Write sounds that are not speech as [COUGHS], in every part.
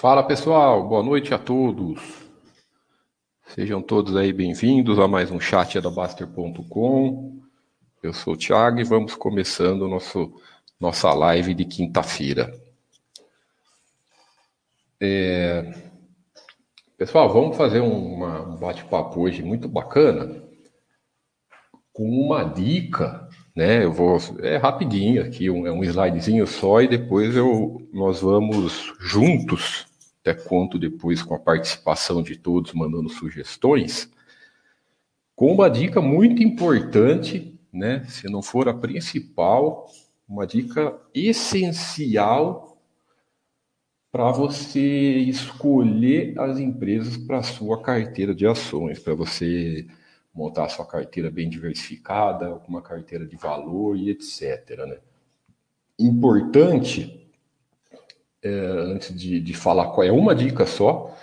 Fala pessoal, boa noite a todos. Sejam todos aí bem-vindos a mais um chat da Baster.com. Eu sou o Thiago e vamos começando nosso, nossa live de quinta-feira. É... Pessoal, vamos fazer uma, um bate-papo hoje muito bacana com uma dica, né? Eu vou é rapidinho aqui, um, é um slidezinho só e depois eu nós vamos juntos até conto depois com a participação de todos, mandando sugestões, com uma dica muito importante, né? Se não for a principal, uma dica essencial para você escolher as empresas para sua carteira de ações, para você montar sua carteira bem diversificada, uma carteira de valor e etc. Né? Importante é, antes de, de falar qual é uma dica só,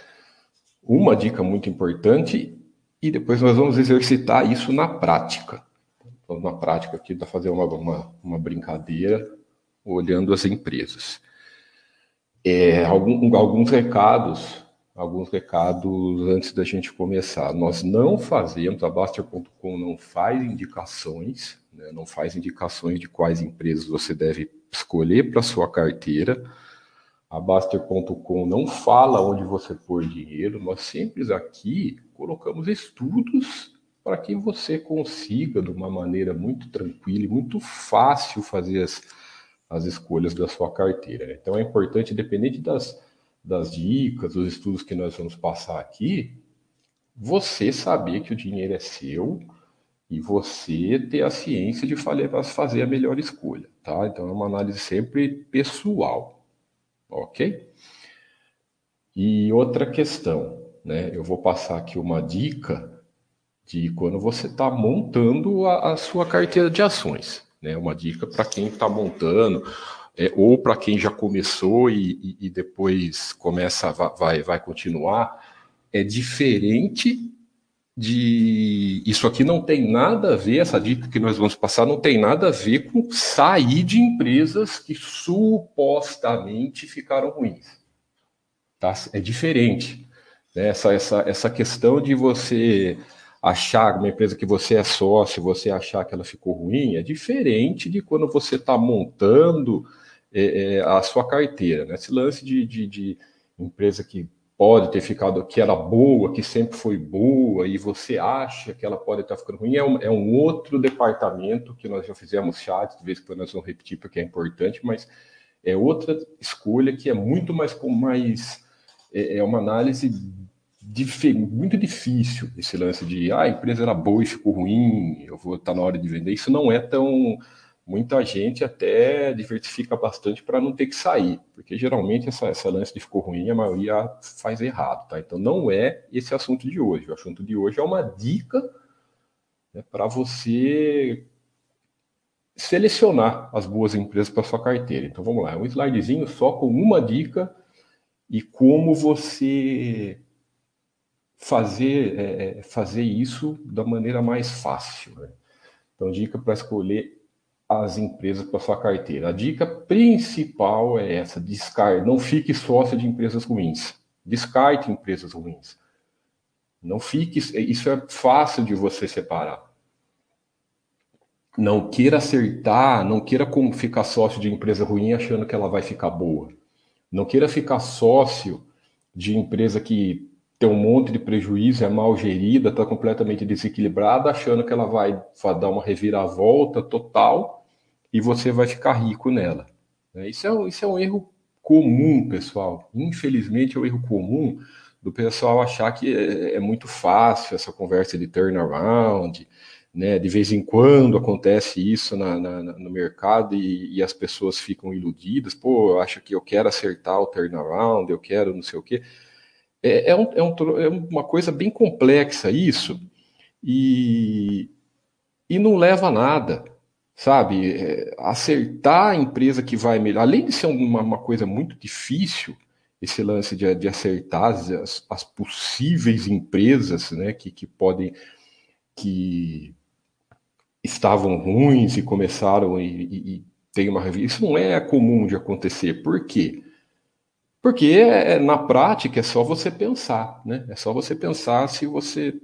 uma dica muito importante, e depois nós vamos exercitar isso na prática. Então, na prática aqui, dá fazer uma, uma, uma brincadeira olhando as empresas. É, algum, alguns recados, alguns recados antes da gente começar. Nós não fazemos, a Baster.com não faz indicações, né, não faz indicações de quais empresas você deve escolher para sua carteira. A Baster.com não fala onde você pôr dinheiro, nós sempre aqui colocamos estudos para que você consiga, de uma maneira muito tranquila e muito fácil, fazer as, as escolhas da sua carteira. Então é importante, independente das, das dicas, dos estudos que nós vamos passar aqui, você saber que o dinheiro é seu e você ter a ciência de fazer a melhor escolha, tá? Então é uma análise sempre pessoal. Ok? E outra questão, né? Eu vou passar aqui uma dica de quando você está montando a, a, sua carteira de ações. Né? Uma dica para quem está montando, é, ou para quem já começou e, e, e, depois começa, vai, vai continuar. É diferente de. Isso aqui não tem nada a ver, essa dica que nós vamos passar não tem nada a ver com sair de empresas que supostamente ficaram ruins. Tá? É diferente. Né? Essa, essa, essa questão de você achar uma empresa que você é sócio, você achar que ela ficou ruim, é diferente de quando você está montando é, é, a sua carteira. Né? Esse lance de, de, de empresa que pode ter ficado, que era boa, que sempre foi boa, e você acha que ela pode estar ficando ruim, é um, é um outro departamento que nós já fizemos chat, de vez em quando nós vamos repetir porque é importante, mas é outra escolha que é muito mais, mais é, é uma análise muito difícil, esse lance de ah, a empresa era boa e ficou ruim, eu vou estar tá na hora de vender, isso não é tão muita gente até diversifica bastante para não ter que sair, porque geralmente essa, essa lance de ficou ruim, a maioria faz errado, tá? Então não é esse assunto de hoje. O assunto de hoje é uma dica né, para você selecionar as boas empresas para sua carteira. Então vamos lá, é um slidezinho só com uma dica e como você fazer, é, é fazer isso da maneira mais fácil. Né? Então, dica para escolher as empresas para sua carteira. A dica principal é essa: descarte, não fique sócio de empresas ruins. Descarte empresas ruins. Não fique, isso é fácil de você separar. Não queira acertar, não queira ficar sócio de empresa ruim achando que ela vai ficar boa. Não queira ficar sócio de empresa que tem um monte de prejuízo, é mal gerida, está completamente desequilibrada, achando que ela vai dar uma reviravolta total e você vai ficar rico nela. Né? Isso é, isso é um erro comum, pessoal. Infelizmente é um erro comum do pessoal achar que é, é muito fácil essa conversa de turnaround, né? De vez em quando acontece isso na, na, no mercado e, e, as pessoas ficam iludidas. Pô, eu acho que eu quero acertar o turnaround, eu quero não sei o quê. É, é, um, é, um, é uma coisa bem complexa isso e, e não leva a nada sabe? É, acertar a empresa que vai melhor, além de ser uma, uma coisa muito difícil, esse lance de, de acertar as, as, possíveis empresas, né, que, que podem, que estavam ruins e começaram e, e, e tem uma isso não é comum de acontecer. Por quê? Porque é, na prática é só você pensar, né? É só você pensar se você,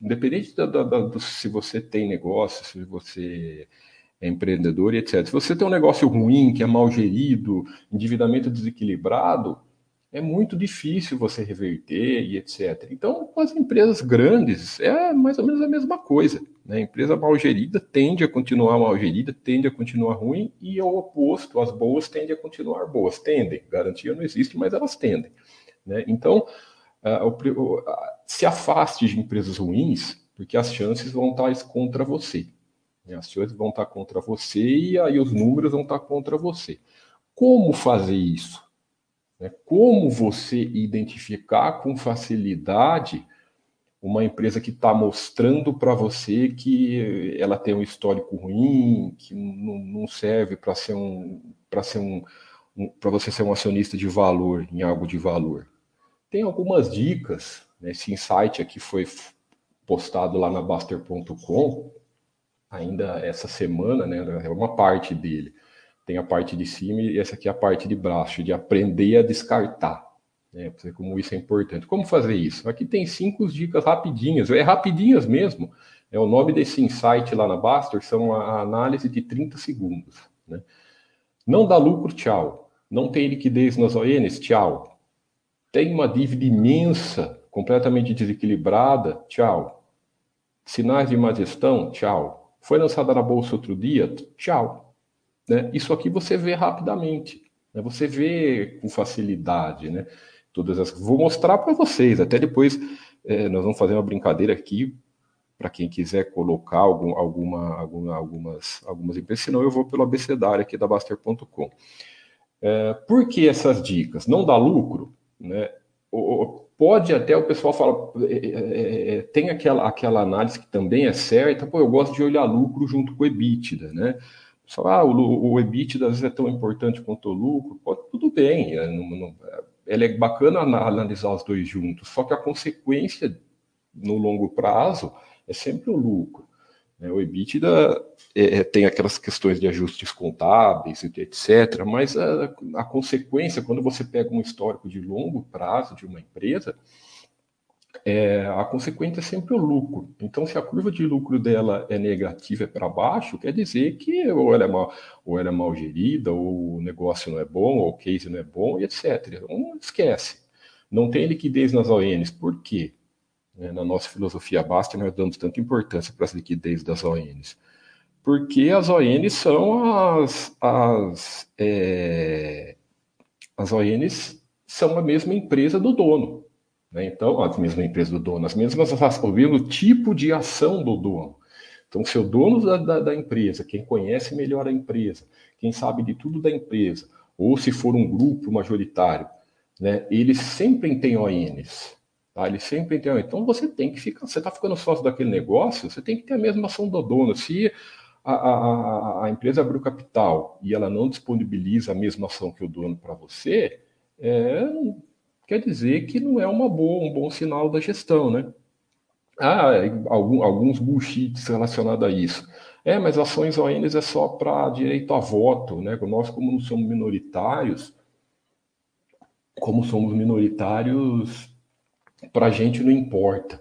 independente da, da, da, do, se você tem negócio, se você é empreendedor e etc. Se você tem um negócio ruim, que é mal gerido, endividamento desequilibrado, é muito difícil você reverter e etc. Então, com as empresas grandes, é mais ou menos a mesma coisa. Né? A empresa mal gerida tende a continuar mal gerida, tende a continuar ruim, e ao oposto, as boas tendem a continuar boas. Tendem, garantia não existe, mas elas tendem. Né? Então, se afaste de empresas ruins, porque as chances vão estar contra você. Né? As chances vão estar contra você e aí os números vão estar contra você. Como fazer isso? Né? Como você identificar com facilidade uma empresa que está mostrando para você que ela tem um histórico ruim, que não, serve para ser um para ser um, um para você ser um acionista de valor em algo de valor. Tem algumas dicas, né? esse insight aqui foi postado lá na Baster.com ainda essa semana, né? É uma parte dele tem a parte de cima e essa aqui é a parte de baixo, de aprender a descartar. Né? Pra como isso é importante. Como fazer isso? Aqui tem cinco dicas rapidinhas, é rapidinhas mesmo. É o nome desse insight lá na Baster são a análise de 30 segundos. Né? Não dá lucro, tchau. Não tem liquidez nas ONs, tchau. Tem uma dívida imensa, completamente desequilibrada, tchau. Sinais de má gestão, tchau. Foi lançada na bolsa outro dia, tchau. Né? Isso aqui você vê rapidamente, né? você vê com facilidade, né? Todas as... Vou mostrar para vocês, até depois é, nós vamos fazer uma brincadeira aqui para quem quiser colocar algum, alguma, alguma, algumas, algumas empresas, senão eu vou pelo abecedário aqui da Baster.com. É, por que essas dicas? Não dá lucro? Né? Pode até o pessoal fala, é, é, é, tem aquela, aquela análise que também é certa, pô, eu gosto de olhar lucro junto com o EBITDA, né? Só, ah, o, o EBITDA às vezes é tão importante quanto o lucro. Pô, tudo bem, é, não, não, é bacana analisar os dois juntos, só que a consequência no longo prazo é sempre o lucro. Né? O EBITDA é, é, tem aquelas questões de ajustes contábeis, etc., mas a, a consequência, quando você pega um histórico de longo prazo de uma empresa, é, a consequência é sempre o lucro. Então, se a curva de lucro dela é negativa, é para baixo, quer dizer que ou ela, é mal, ou ela é mal gerida, ou o negócio não é bom, ou o case não é bom, etc. Não esquece. Não tem liquidez nas ONs. Por quê? É, na nossa filosofia basta, nós damos tanta importância para as liquidez das ONs. Porque as ONs são as. As, é, as ONs são a mesma empresa do dono. Né? Então, a mesma empresa do dono, as mesmas o mesmo tipo de ação do dono. Então, se o dono da, da, da, empresa, quem conhece melhor a empresa, quem sabe de tudo da empresa, ou se for um grupo majoritário, né, eles sempre têm ONs. Tá? Eles sempre têm Então, você tem que ficar, você está ficando sócio daquele negócio, você tem que ter a mesma ação do dono. Se a, a, a empresa abriu capital e ela não disponibiliza a mesma ação que o dono para você, é, quer dizer que não é uma boa, um bom sinal da gestão, né? Ah, algum, alguns bullshits relacionados a isso. É, mas ações ONs é só para direito a voto, né? Nós, como não somos minoritários, como somos minoritários, para a gente não importa.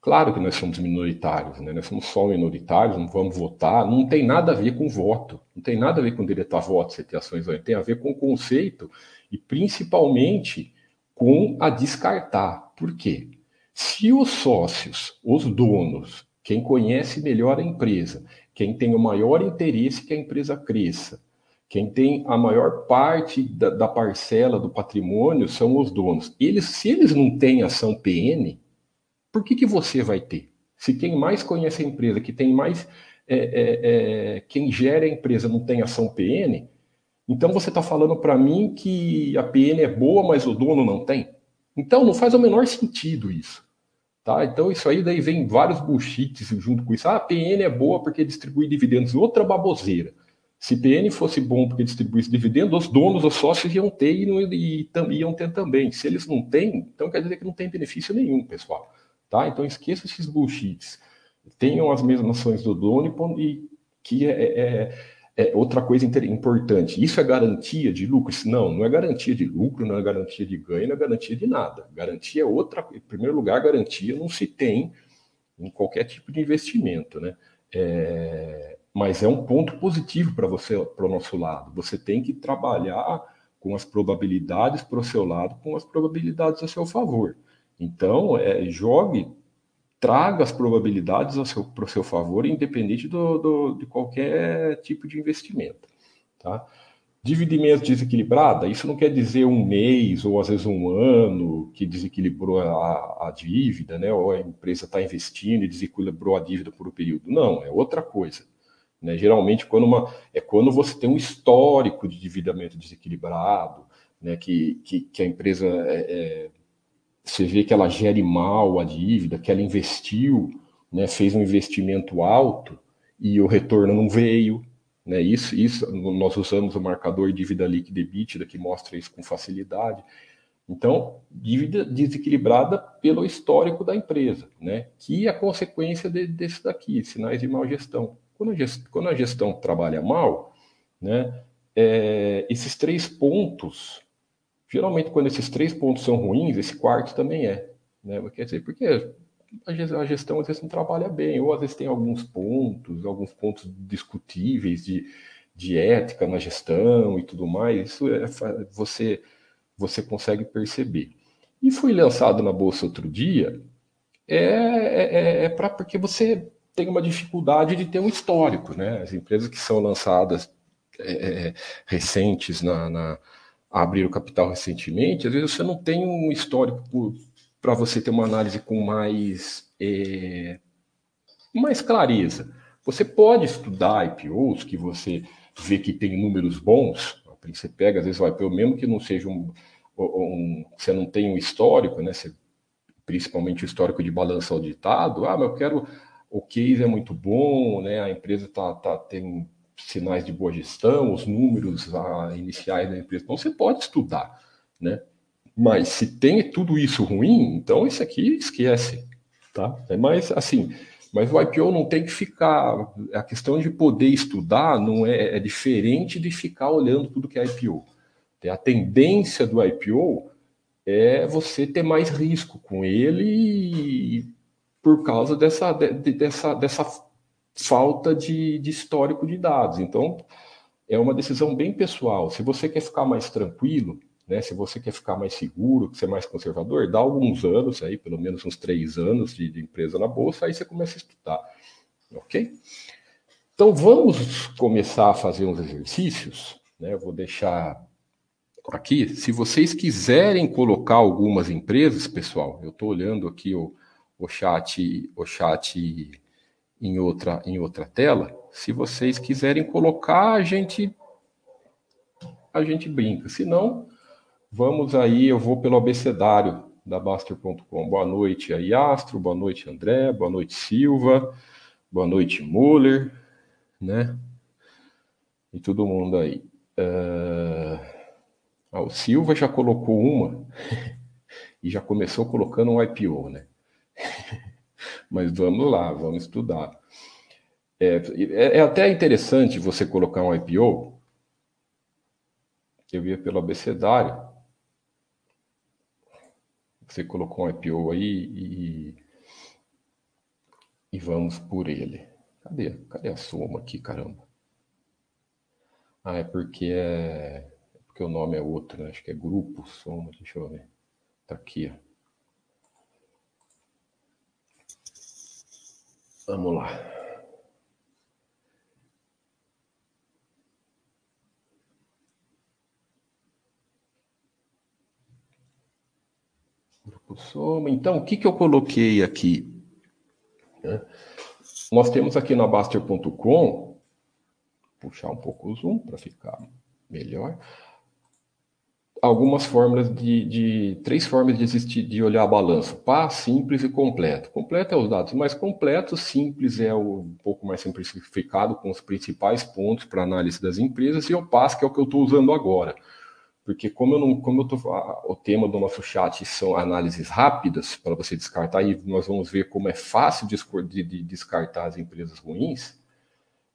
Claro que nós somos minoritários, né? Nós somos só minoritários, não vamos votar, não tem nada a ver com voto, não tem nada a ver com direito a voto, você ter ações tem a ver com o conceito e principalmente com a descartar. Por quê? Se os sócios, os donos, quem conhece melhor a empresa, quem tem o maior interesse que a empresa cresça, quem tem a maior parte da, da parcela do patrimônio são os donos. Eles, se eles não têm ação PN, por que, que você vai ter? Se quem mais conhece a empresa, que tem mais. É, é, é, quem gera a empresa não tem ação PN, então você está falando para mim que a PN é boa, mas o dono não tem? Então não faz o menor sentido isso. Tá? Então isso aí daí vem vários bullshits junto com isso. Ah, a PN é boa porque distribui dividendos. Outra baboseira. Se PN fosse bom porque distribuísse dividendos, os donos, os sócios iam ter e, não, e, iam ter também. Se eles não têm, então quer dizer que não tem benefício nenhum, pessoal. Tá? Então esqueça esses bullshits. Tenham as mesmas ações do dono e que é, é é outra coisa importante. Isso é garantia de lucro? Não, não é garantia de lucro, não é garantia de ganho, não é garantia de nada. Garantia é outra. Em primeiro lugar, garantia não se tem em qualquer tipo de investimento, né? É, mas é um ponto positivo para você, para o nosso lado. Você tem que trabalhar com as probabilidades para o seu lado, com as probabilidades a seu favor. Então, é, jogue traga as probabilidades para o seu favor, independente do, do, de qualquer tipo de investimento. Tá? Dividimento desequilibrada, isso não quer dizer um mês ou às vezes um ano que desequilibrou a, a dívida, né? ou a empresa está investindo e desequilibrou a dívida por um período. Não, é outra coisa. Né? Geralmente, quando uma, é quando você tem um histórico de endividamento desequilibrado, né? que, que, que a empresa é, é você vê que ela gere mal a dívida, que ela investiu, né, fez um investimento alto e o retorno não veio. Né, isso, isso nós usamos o marcador dívida líquida EBITDA que mostra isso com facilidade. Então, dívida desequilibrada pelo histórico da empresa, né, que é a consequência de, desse daqui, sinais de mal gestão. Quando a gestão, quando a gestão trabalha mal, né, é, esses três pontos Geralmente, quando esses três pontos são ruins, esse quarto também é. Né? Quer dizer, porque a gestão às vezes não trabalha bem, ou às vezes tem alguns pontos, alguns pontos discutíveis de, de ética na gestão e tudo mais. Isso é, você, você consegue perceber. E foi lançado na bolsa outro dia, é, é, é, é para porque você tem uma dificuldade de ter um histórico, né? As empresas que são lançadas é, é recentes na, na abrir o capital recentemente, às vezes você não tem um histórico para você ter uma análise com mais, é, mais clareza. Você pode estudar IPOs que você vê que tem números bons, você pega, às vezes, o IPO, mesmo que não seja um, um você não tem um histórico, né? Você, principalmente o histórico de balanço auditado, ah, mas eu quero, o case é muito bom, né? A empresa tá, tá, tem sinais de boa gestão, os números a, iniciais da empresa. Então, você pode estudar, né? Mas se tem tudo isso ruim, então isso aqui esquece, tá? É mais assim, mas o IPO não tem que ficar. A questão de poder estudar não é, é diferente de ficar olhando tudo que é IPO. A tendência do IPO é você ter mais risco com ele por causa dessa, de, dessa, dessa falta de, de histórico de dados. Então, é uma decisão bem pessoal. Se você quer ficar mais tranquilo, né, se você quer ficar mais seguro, ser mais conservador, dá alguns anos aí, pelo menos uns três anos de, de empresa na bolsa, aí você começa a estudar, ok? Então vamos começar a fazer uns exercícios, né? Eu vou deixar aqui. Se vocês quiserem colocar algumas empresas, pessoal, eu estou olhando aqui o, o chat, o chat em outra, em outra tela. Se vocês quiserem colocar, a gente a gente brinca. Se não, vamos aí, eu vou pelo abecedário da Baster.com. Boa noite aí, Astro, boa noite, André, boa noite, Silva, boa noite, Muller, né? E todo mundo aí. Uh... Ah, o Silva já colocou uma [LAUGHS] e já começou colocando um IPO, né? Mas vamos lá, vamos estudar. É, é, é até interessante você colocar um IPO. Eu via pelo abecedário. Você colocou um IPO aí e, e vamos por ele. Cadê? Cadê a soma aqui, caramba? Ah, é porque é, é porque o nome é outro, né? Acho que é grupo soma, deixa eu ver. Tá aqui, ó. Vamos lá. Então, o que, que eu coloquei aqui? Né? Nós temos aqui na Baster.com, puxar um pouco o zoom para ficar melhor algumas fórmulas de, de, três formas de existir, de olhar a balança: par, simples e completo. Completo é os dados mais completos, simples é o um pouco mais simplificado com os principais pontos para análise das empresas e o PAS que é o que eu estou usando agora. Porque como eu não, como eu tô, o tema do nosso chat são análises rápidas para você descartar e nós vamos ver como é fácil de, de, de descartar as empresas ruins.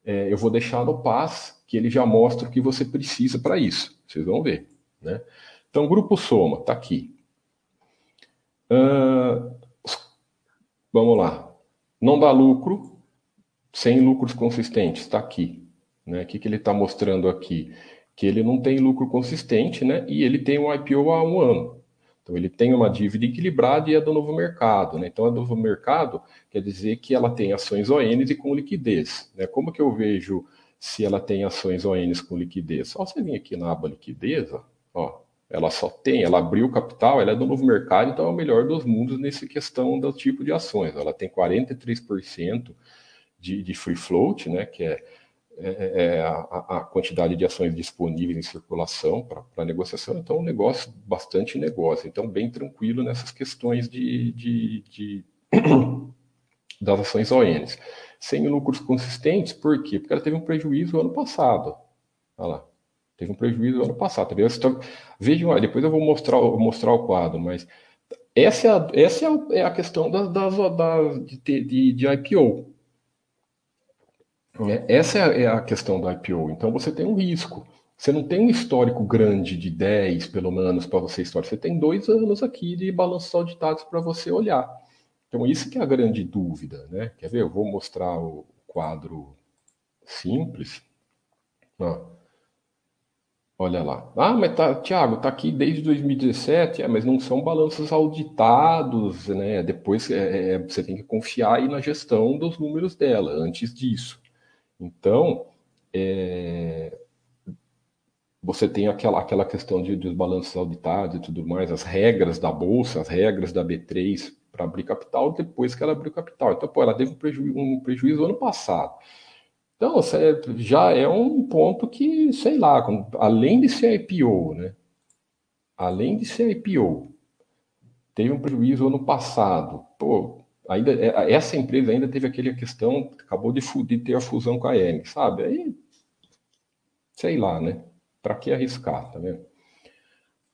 é, eu vou deixar no PAS, que ele já mostra o que você precisa para isso. Vocês vão ver. Né? Então, grupo soma, está aqui. Uh, vamos lá. Não dá lucro sem lucros consistentes, está aqui. Né? O que, que ele está mostrando aqui? Que ele não tem lucro consistente né? e ele tem um IPO há um ano. Então, ele tem uma dívida equilibrada e é do novo mercado. Né? Então, é do novo mercado quer dizer que ela tem ações ONs e com liquidez. Né? Como que eu vejo se ela tem ações ONs com liquidez? Só você vir aqui na aba liquidez, ó, ela só tem, ela abriu capital, ela é do novo mercado, então é o melhor dos mundos nessa questão do tipo de ações. Ela tem 43% de, de free float, né, que é, é, é a, a, quantidade de ações disponíveis em circulação para negociação, então é um negócio, bastante negócio, então bem tranquilo nessas questões de, de, de [COUGHS] das ações ONs. Sem lucros consistentes, por quê? Porque ela teve um prejuízo ano passado. Olha lá. Teve um prejuízo ano passado. Tá Vejam, depois eu vou mostrar, mostrar o quadro, mas essa é a, essa é a é questão das, das, das de, de, de, IPO. Essa é a questão da IPO. Então você tem um risco. Você não tem um histórico grande de 10, pelo menos, para você história. Você tem dois anos aqui de balanços auditados para você olhar. Então, isso que é a grande dúvida, né? Quer ver? Eu vou mostrar o quadro simples. Ó. Olha lá. Ah, mas tá, Tiago, tá aqui desde 2017, é, mas não são balanços auditados, né? Depois é, é, você tem que confiar aí na gestão dos números dela, antes disso. Então, é, você tem aquela, aquela questão de, dos balanços auditados e tudo mais, as regras da Bolsa, as regras da B3 para abrir capital, depois que ela abriu capital. Então, pô, ela teve um prejuízo, um prejuízo ano passado. Então, já é um ponto que, sei lá, além de ser IPO, né? Além de ser IPO, teve um prejuízo ano passado. Pô, ainda é, essa empresa ainda teve aquela questão, acabou de, de ter a fusão com a EM, sabe? Aí, sei lá, né? Para que arriscar, tá vendo?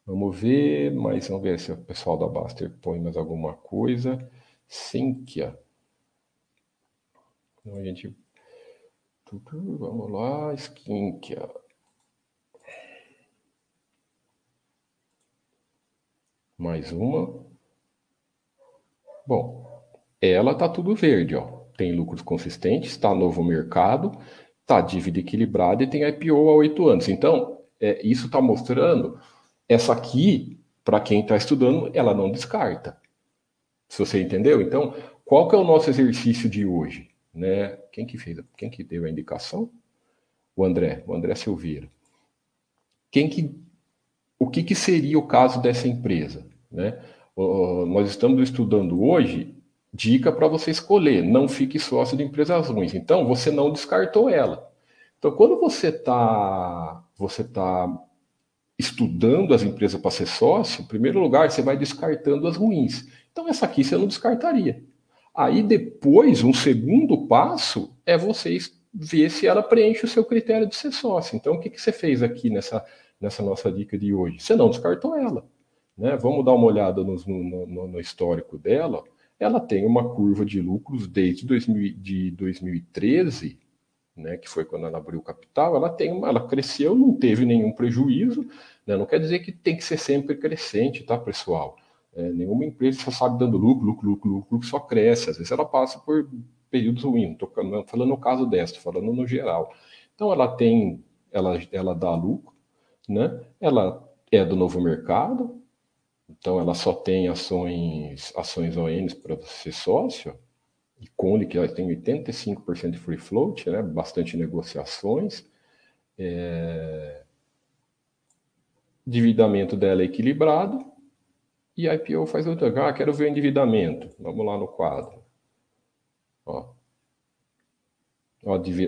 Vamos ver, mas vamos ver se o pessoal da Baster põe mais alguma coisa. Sinkia. Então a gente Vamos lá, Skinkia. Mais uma. Bom, ela tá tudo verde, ó. Tem lucros consistentes, está novo mercado, tá dívida equilibrada e tem IPO há oito anos. Então, é, isso está mostrando, essa aqui, para quem está estudando, ela não descarta. Se você entendeu? Então, qual que é o nosso exercício de hoje? Né? Quem que fez? Quem que deu a indicação? O André, o André Silveira. Quem que, o que, que seria o caso dessa empresa, né? Uh, nós estamos estudando hoje dica para você escolher. Não fique sócio de empresas ruins. Então você não descartou ela. Então quando você está você tá estudando as empresas para ser sócio, em primeiro lugar você vai descartando as ruins. Então essa aqui você não descartaria. Aí depois, um segundo passo é vocês ver se ela preenche o seu critério de ser sócio. Então, o que, que você fez aqui nessa, nessa nossa dica de hoje? Você não descartou ela. Né? Vamos dar uma olhada no, no, no histórico dela. Ela tem uma curva de lucros desde 2000, de 2013, né, que foi quando ela abriu o capital. Ela tem uma, ela cresceu, não teve nenhum prejuízo. Né? Não quer dizer que tem que ser sempre crescente, tá, pessoal? É, nenhuma empresa só sabe dando lucro, lucro, lucro, lucro, só cresce. Às vezes ela passa por períodos ruins. Estou falando no caso dessa, estou falando no geral. Então ela tem, ela, ela dá lucro, né? Ela é do novo mercado, então ela só tem ações, ações ONs para ser sócio. E Cone, que ela tem 85% de free float, né? bastante negociações. É... Dividamento dela é equilibrado, e IPO faz outra. Ah, quero ver o endividamento. Vamos lá no quadro. Ó.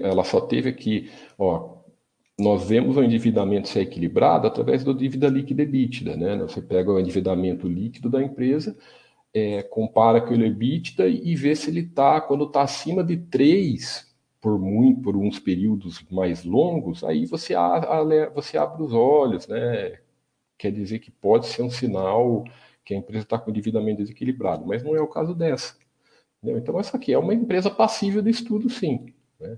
Ela só teve aqui, ó, nós vemos o endividamento ser equilibrado através do dívida líquida EBITDA, né? Você pega o endividamento líquido da empresa, é, compara com o EBITDA e vê se ele está, quando está acima de 3 por muito, por uns períodos mais longos, aí você, a, a, você abre os olhos, né? Quer dizer que pode ser um sinal que a empresa está com endividamento desequilibrado, mas não é o caso dessa. Entendeu? Então, essa aqui é uma empresa passível de estudo, sim. Né?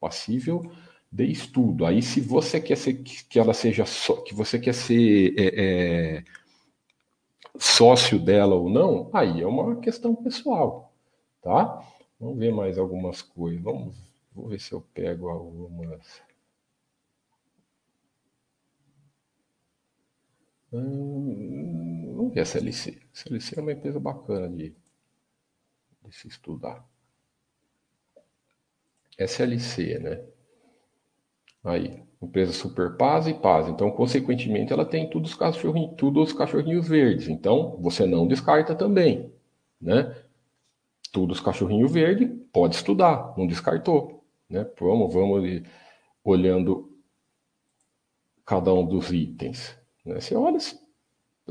passível de estudo. Aí, se você quer ser, que ela seja só, que você quer ser é, é, sócio dela ou não, aí é uma questão pessoal, tá? Vamos ver mais algumas coisas. Vamos, vou ver se eu pego algumas. Hum, vamos ver a CLC. CLC é uma empresa bacana de, de se estudar. SLC, né? Aí, empresa Super Paz e Paz. Então, consequentemente, ela tem tudo os cachorrinhos, tudo os cachorrinhos verdes. Então, você não descarta também, né? Tudo os cachorrinhos verdes, pode estudar, não descartou, né? Vamos, vamos olhando cada um dos itens. Né? Você olha,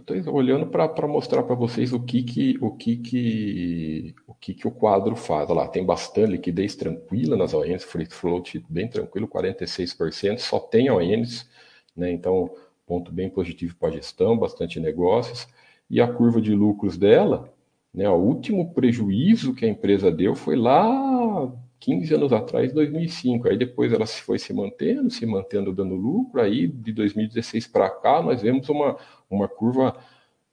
eu estou olhando para mostrar para vocês o que que o que que o que que o quadro faz. Olha lá, tem bastante liquidez tranquila nas ONs, free float bem tranquilo, 46%, só tem ONs, né? Então, ponto bem positivo para a gestão, bastante negócios. E a curva de lucros dela, né, o último prejuízo que a empresa deu foi lá 15 anos atrás, 2005. Aí depois ela foi se mantendo, se mantendo dando lucro. Aí de 2016 para cá nós vemos uma, uma curva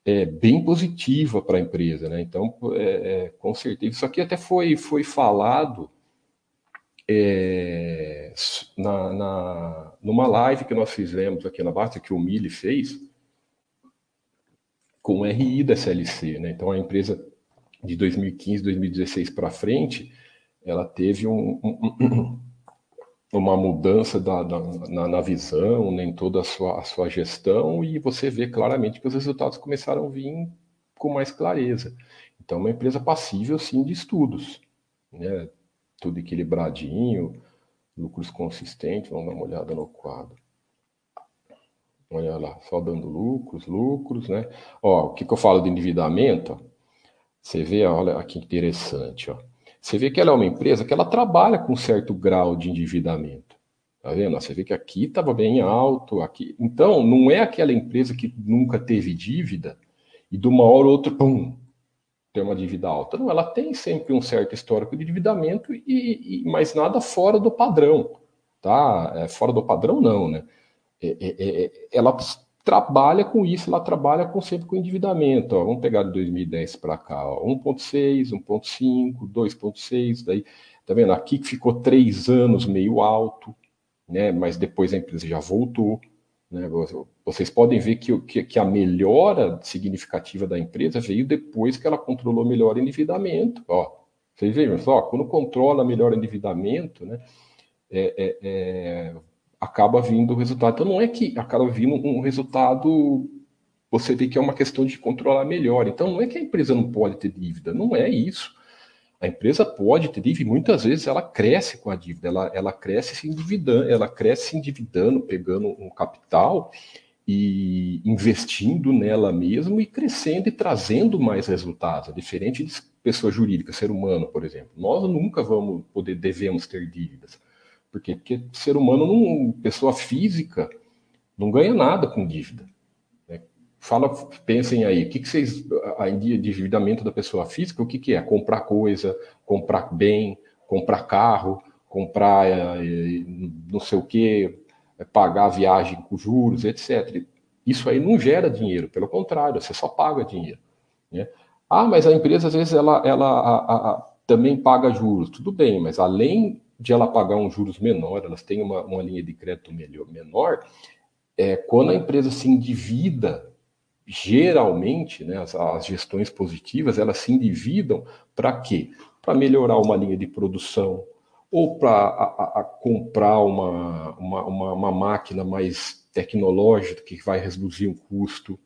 é, bem positiva para a empresa, né? Então, é, é, com certeza, isso aqui até foi, foi falado é, na, na, numa live que nós fizemos aqui na Basta, que o Mili fez, com o RI da SLC, né? Então, a empresa de 2015, 2016 para frente, ela teve um, um, uma mudança da, da, na, na, visão, nem toda a sua, a sua gestão, e você vê claramente que os resultados começaram a vir com mais clareza. Então, é uma empresa passível, sim, de estudos. Né? Tudo equilibradinho, lucros consistentes, vamos dar uma olhada no quadro. Olha lá, só dando lucros, lucros, né? Ó, o que, que eu falo de endividamento? Você vê, olha que interessante, ó. Você vê que ela é uma empresa que ela trabalha com certo grau de endividamento. Tá vendo? Você vê que aqui estava bem alto, aqui. Então, não é aquela empresa que nunca teve dívida e de uma hora ou outra, pum, tem uma dívida alta. Não, ela tem sempre um certo histórico de endividamento e, e mais nada fora do padrão, tá? É, fora do padrão não, né? É, é, é ela trabalha com isso, ela trabalha com, sempre com endividamento. Ó. Vamos pegar de 2010 para cá, 1,6, 1,5, 2,6, daí, tá vendo? Aqui que ficou três anos meio alto, né? mas depois a empresa já voltou. Né? Vocês podem ver que, que, que, a melhora significativa da empresa veio depois que ela controlou melhor o endividamento. Ó, vocês vejam só, quando controla melhor o endividamento, né? É, é, é, acaba vindo o resultado. Então não é que acaba vindo um resultado, você vê que é uma questão de controlar melhor. Então não é que a empresa não pode ter dívida, não é isso. A empresa pode ter dívida e muitas vezes ela cresce com a dívida, ela, ela cresce se endividando, ela cresce se endividando, pegando um capital e investindo nela mesmo e crescendo e trazendo mais resultados, diferente de pessoa jurídica, ser humano, por exemplo. Nós nunca vamos poder, devemos ter dívidas. Por quê? Porque ser humano, não, pessoa física, não ganha nada com dívida. Né? Fala, pensem aí, o que, que vocês. A endividamento da pessoa física, o que, que é? Comprar coisa, comprar bem, comprar carro, comprar eh, não sei o que, pagar viagem com juros, etc. Isso aí não gera dinheiro, pelo contrário, você só paga dinheiro. Né? Ah, mas a empresa às vezes ela, ela a, a, a, também paga juros. Tudo bem, mas além de ela pagar um juros menor, elas têm uma, uma linha de crédito melhor, menor, é, quando a empresa se endivida, geralmente, né, as, as gestões positivas, elas se endividam para quê? Para melhorar uma linha de produção, ou para comprar uma, uma, uma, uma, máquina mais tecnológica que vai reduzir um custo,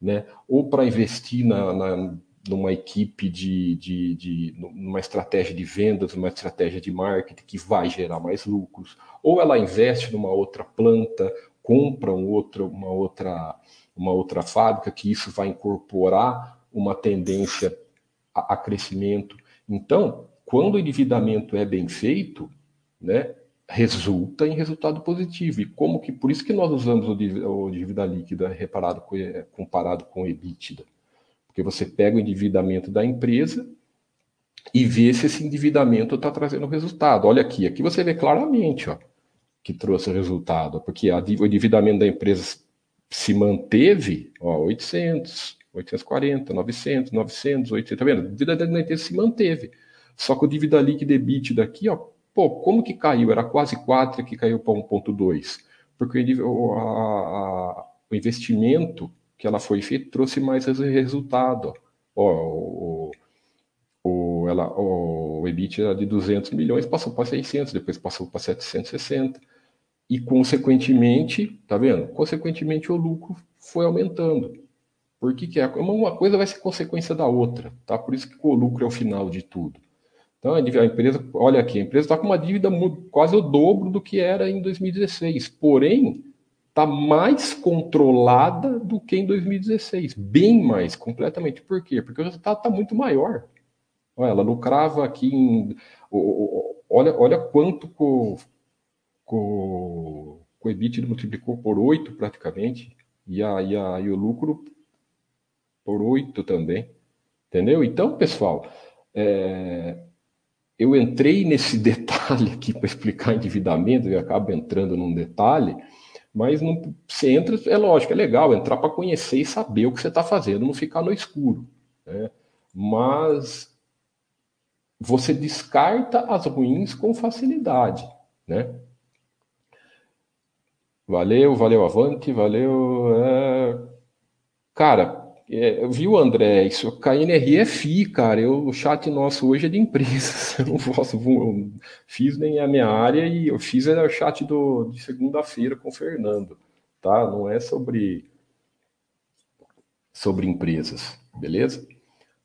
né? ou para investir na, na, numa equipe de, de, de numa estratégia de vendas, numa estratégia de marketing que vai gerar mais lucros, ou ela investe numa outra planta, compra um outro, uma outra uma outra fábrica que isso vai incorporar uma tendência a, a crescimento. Então, quando o endividamento é bem feito, né, resulta em resultado positivo. E como que por isso que nós usamos o dívida líquida reparado com, comparado com o EBITDA porque você pega o endividamento da empresa e ver se esse endividamento está trazendo resultado. Olha aqui, aqui você vê claramente ó, que trouxe resultado, porque a, o endividamento da empresa se manteve, ó, 800, 840, 900, 900, 800, tá vendo? A dívida da empresa se manteve. Só que o dívida líquida EBITDA aqui, ó, pô, como que caiu? Era quase 4 que caiu para 1.2. Porque o, a, a, o investimento que ela foi feita trouxe mais resultado. Ó, o, o, ela, o EBITDA de 200 milhões passou para 600, depois passou para 760 e consequentemente, tá vendo? Consequentemente o lucro foi aumentando. Por que, que é? Uma coisa vai ser consequência da outra, tá? Por isso que o lucro é o final de tudo. Então a empresa, olha aqui, a empresa está com uma dívida quase o dobro do que era em 2016, porém está mais controlada do que em 2016, bem mais, completamente. Por quê? Porque o resultado está muito maior. Ela lucrava aqui em, olha, olha quanto com, com o EBITDA multiplicou por 8 praticamente, e, a, e, a, e o lucro por 8 também. Entendeu? Então, pessoal, é, eu entrei nesse [LAUGHS] detalhe aqui para explicar endividamento, e acabo entrando num detalhe, mas não, você entra, é lógico, é legal entrar para conhecer e saber o que você está fazendo, não ficar no escuro. Né? Mas você descarta as ruins com facilidade. Né? Valeu, valeu, Avante, valeu. É... Cara, é, viu, André? Isso, KNRI é FI, cara. Eu, o chat nosso hoje é de empresas. [LAUGHS] Eu não posso, eu fiz nem a minha área e eu fiz é o chat do, de segunda-feira com o Fernando, tá? Não é sobre, sobre empresas, beleza?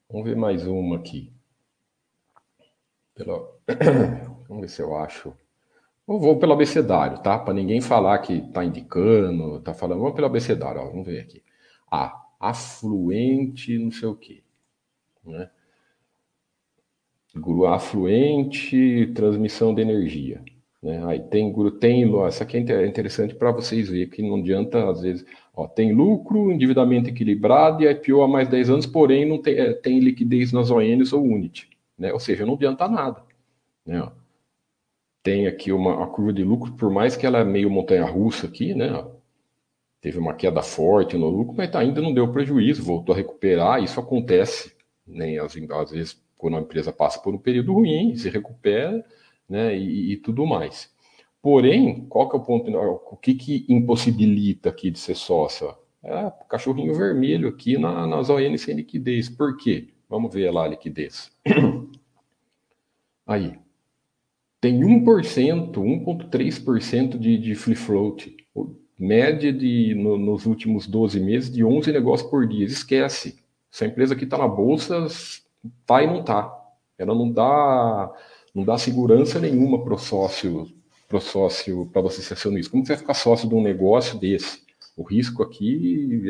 Vamos ver mais uma aqui. Pela... [COUGHS] Vamos ver se eu acho. Eu vou pelo abecedário, tá? Para ninguém falar que tá indicando, tá falando. Vamos pelo abecedário, ó, vamos ver aqui. A, afluente, não sei o quê. Né? Guru afluente, transmissão de energia. Né? Aí tem guru, tem, essa aqui é interessante para vocês verem que não adianta, às vezes, ó, tem lucro, endividamento equilibrado e IPO há mais 10 anos, porém não tem, é, tem liquidez nas ONs ou Unity. Né? Ou seja, não adianta nada. Né? Tem aqui uma curva de lucro, por mais que ela é meio montanha-russa aqui, né? Teve uma queda forte no lucro, mas ainda não deu prejuízo, voltou a recuperar. Isso acontece, né? Às, vezes, quando a empresa passa por um período ruim, se recupera, né? E, e tudo mais. Porém, qual que é o ponto? O que, que impossibilita aqui de ser sócia? É cachorrinho vermelho aqui na, nas ON sem liquidez. Por quê? Vamos ver lá a liquidez. [CLEARS THROAT] Aí, tem 1%, 1,3% de, de free float. Média de, no, nos últimos 12 meses de 11 negócios por dia. Esquece. Essa empresa que está na bolsa tá e não tá. Ela não dá, não dá segurança nenhuma para o sócio, pro sócio, para você ser acionista. Como você vai ficar sócio de um negócio desse? O risco aqui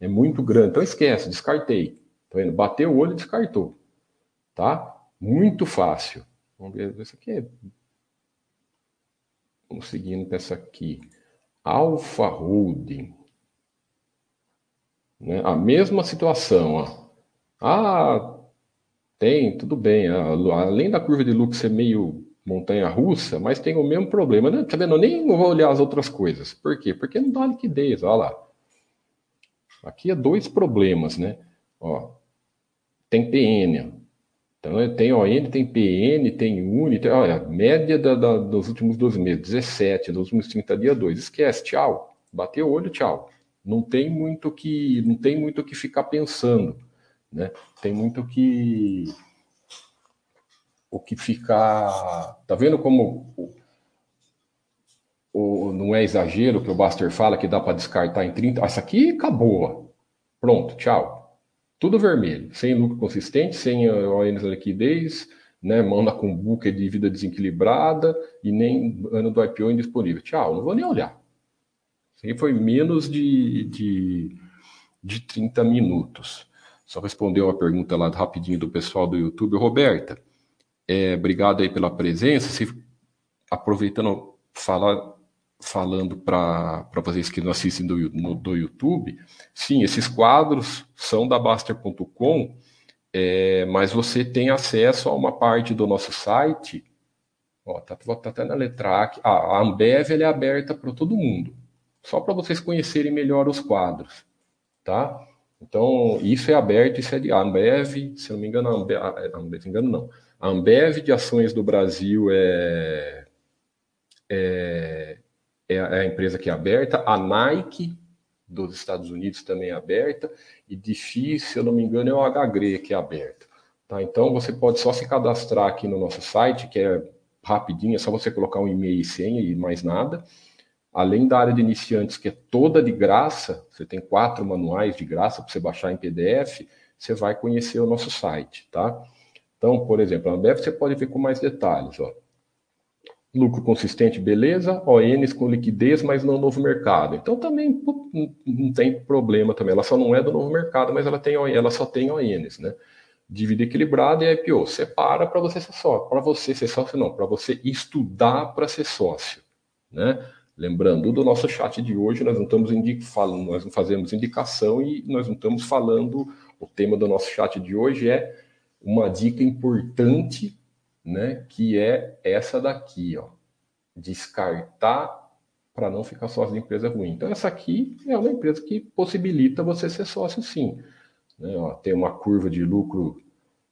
é, é muito grande. Então esquece, descartei. Tá vendo? Bateu o olho e descartou. Tá? Muito fácil. Vamos ver, essa aqui é. Vamos seguindo essa aqui. Alpha Holding. Né? A mesma situação. Ó. Ah, tem, tudo bem. Além da curva de lucro ser meio montanha-russa, mas tem o mesmo problema. Né? Tá vendo? Eu nem vou olhar as outras coisas. Por quê? Porque não dá liquidez. Olha lá. Aqui é dois problemas, né? Ó, tem PN. Então, tem ON, tem PN, tem UNI, tem, olha, média da, da, dos últimos 12 meses, 17, dos últimos 30 dias, 2. Esquece, tchau. Bateu o olho, tchau. Não tem muito que, não tem muito que ficar pensando, né? Tem muito que o que ficar, tá vendo como o, o, não é exagero que o Buster fala que dá para descartar em 30, essa aqui acabou. Pronto, tchau. Tudo vermelho, sem lucro consistente, sem ONs liquidez, né, mão na cumbuca de vida desequilibrada e nem ano do IPO indisponível. Tchau, não vou nem olhar. Isso aí foi menos de, de, de 30 minutos. Só respondeu uma pergunta lá rapidinho do pessoal do YouTube. Roberta, é, obrigado aí pela presença. Se, aproveitando falar falando para vocês que não assistem do, no, do YouTube, sim, esses quadros são da Baster.com é, mas você tem acesso a uma parte do nosso site. Ó, tá, tá até na letra A. Ah, a Ambev é aberta para todo mundo, só para vocês conhecerem melhor os quadros, tá? Então, isso é aberto, isso é de Ambev, se não me engano, Ambev, não me engano não. A Ambev de ações do Brasil é, é, é a empresa que é aberta, a Nike dos Estados Unidos também é aberta, e difícil, se eu não me engano, é o HGRE que é aberto. Tá? Então você pode só se cadastrar aqui no nosso site, que é rapidinho, é só você colocar um e-mail e senha e mais nada. Além da área de iniciantes, que é toda de graça, você tem quatro manuais de graça para você baixar em PDF, você vai conhecer o nosso site, tá? Então, por exemplo, a Ambev você pode ver com mais detalhes, ó. Lucro consistente, beleza. ONs com liquidez, mas não novo mercado. Então também não tem problema também. Ela só não é do novo mercado, mas ela, tem, ela só tem ONs, né? Dívida equilibrada e IPO. Separa para você ser sócio. Para você ser sócio, não. Para você estudar para ser sócio, né? Lembrando, do nosso chat de hoje, nós não estamos falando, nós não fazemos indicação e nós não estamos falando. O tema do nosso chat de hoje é uma dica importante né, que é essa daqui, ó, descartar para não ficar sócio de empresa ruim. Então essa aqui é uma empresa que possibilita você ser sócio sim. Né, ó, tem uma curva de lucro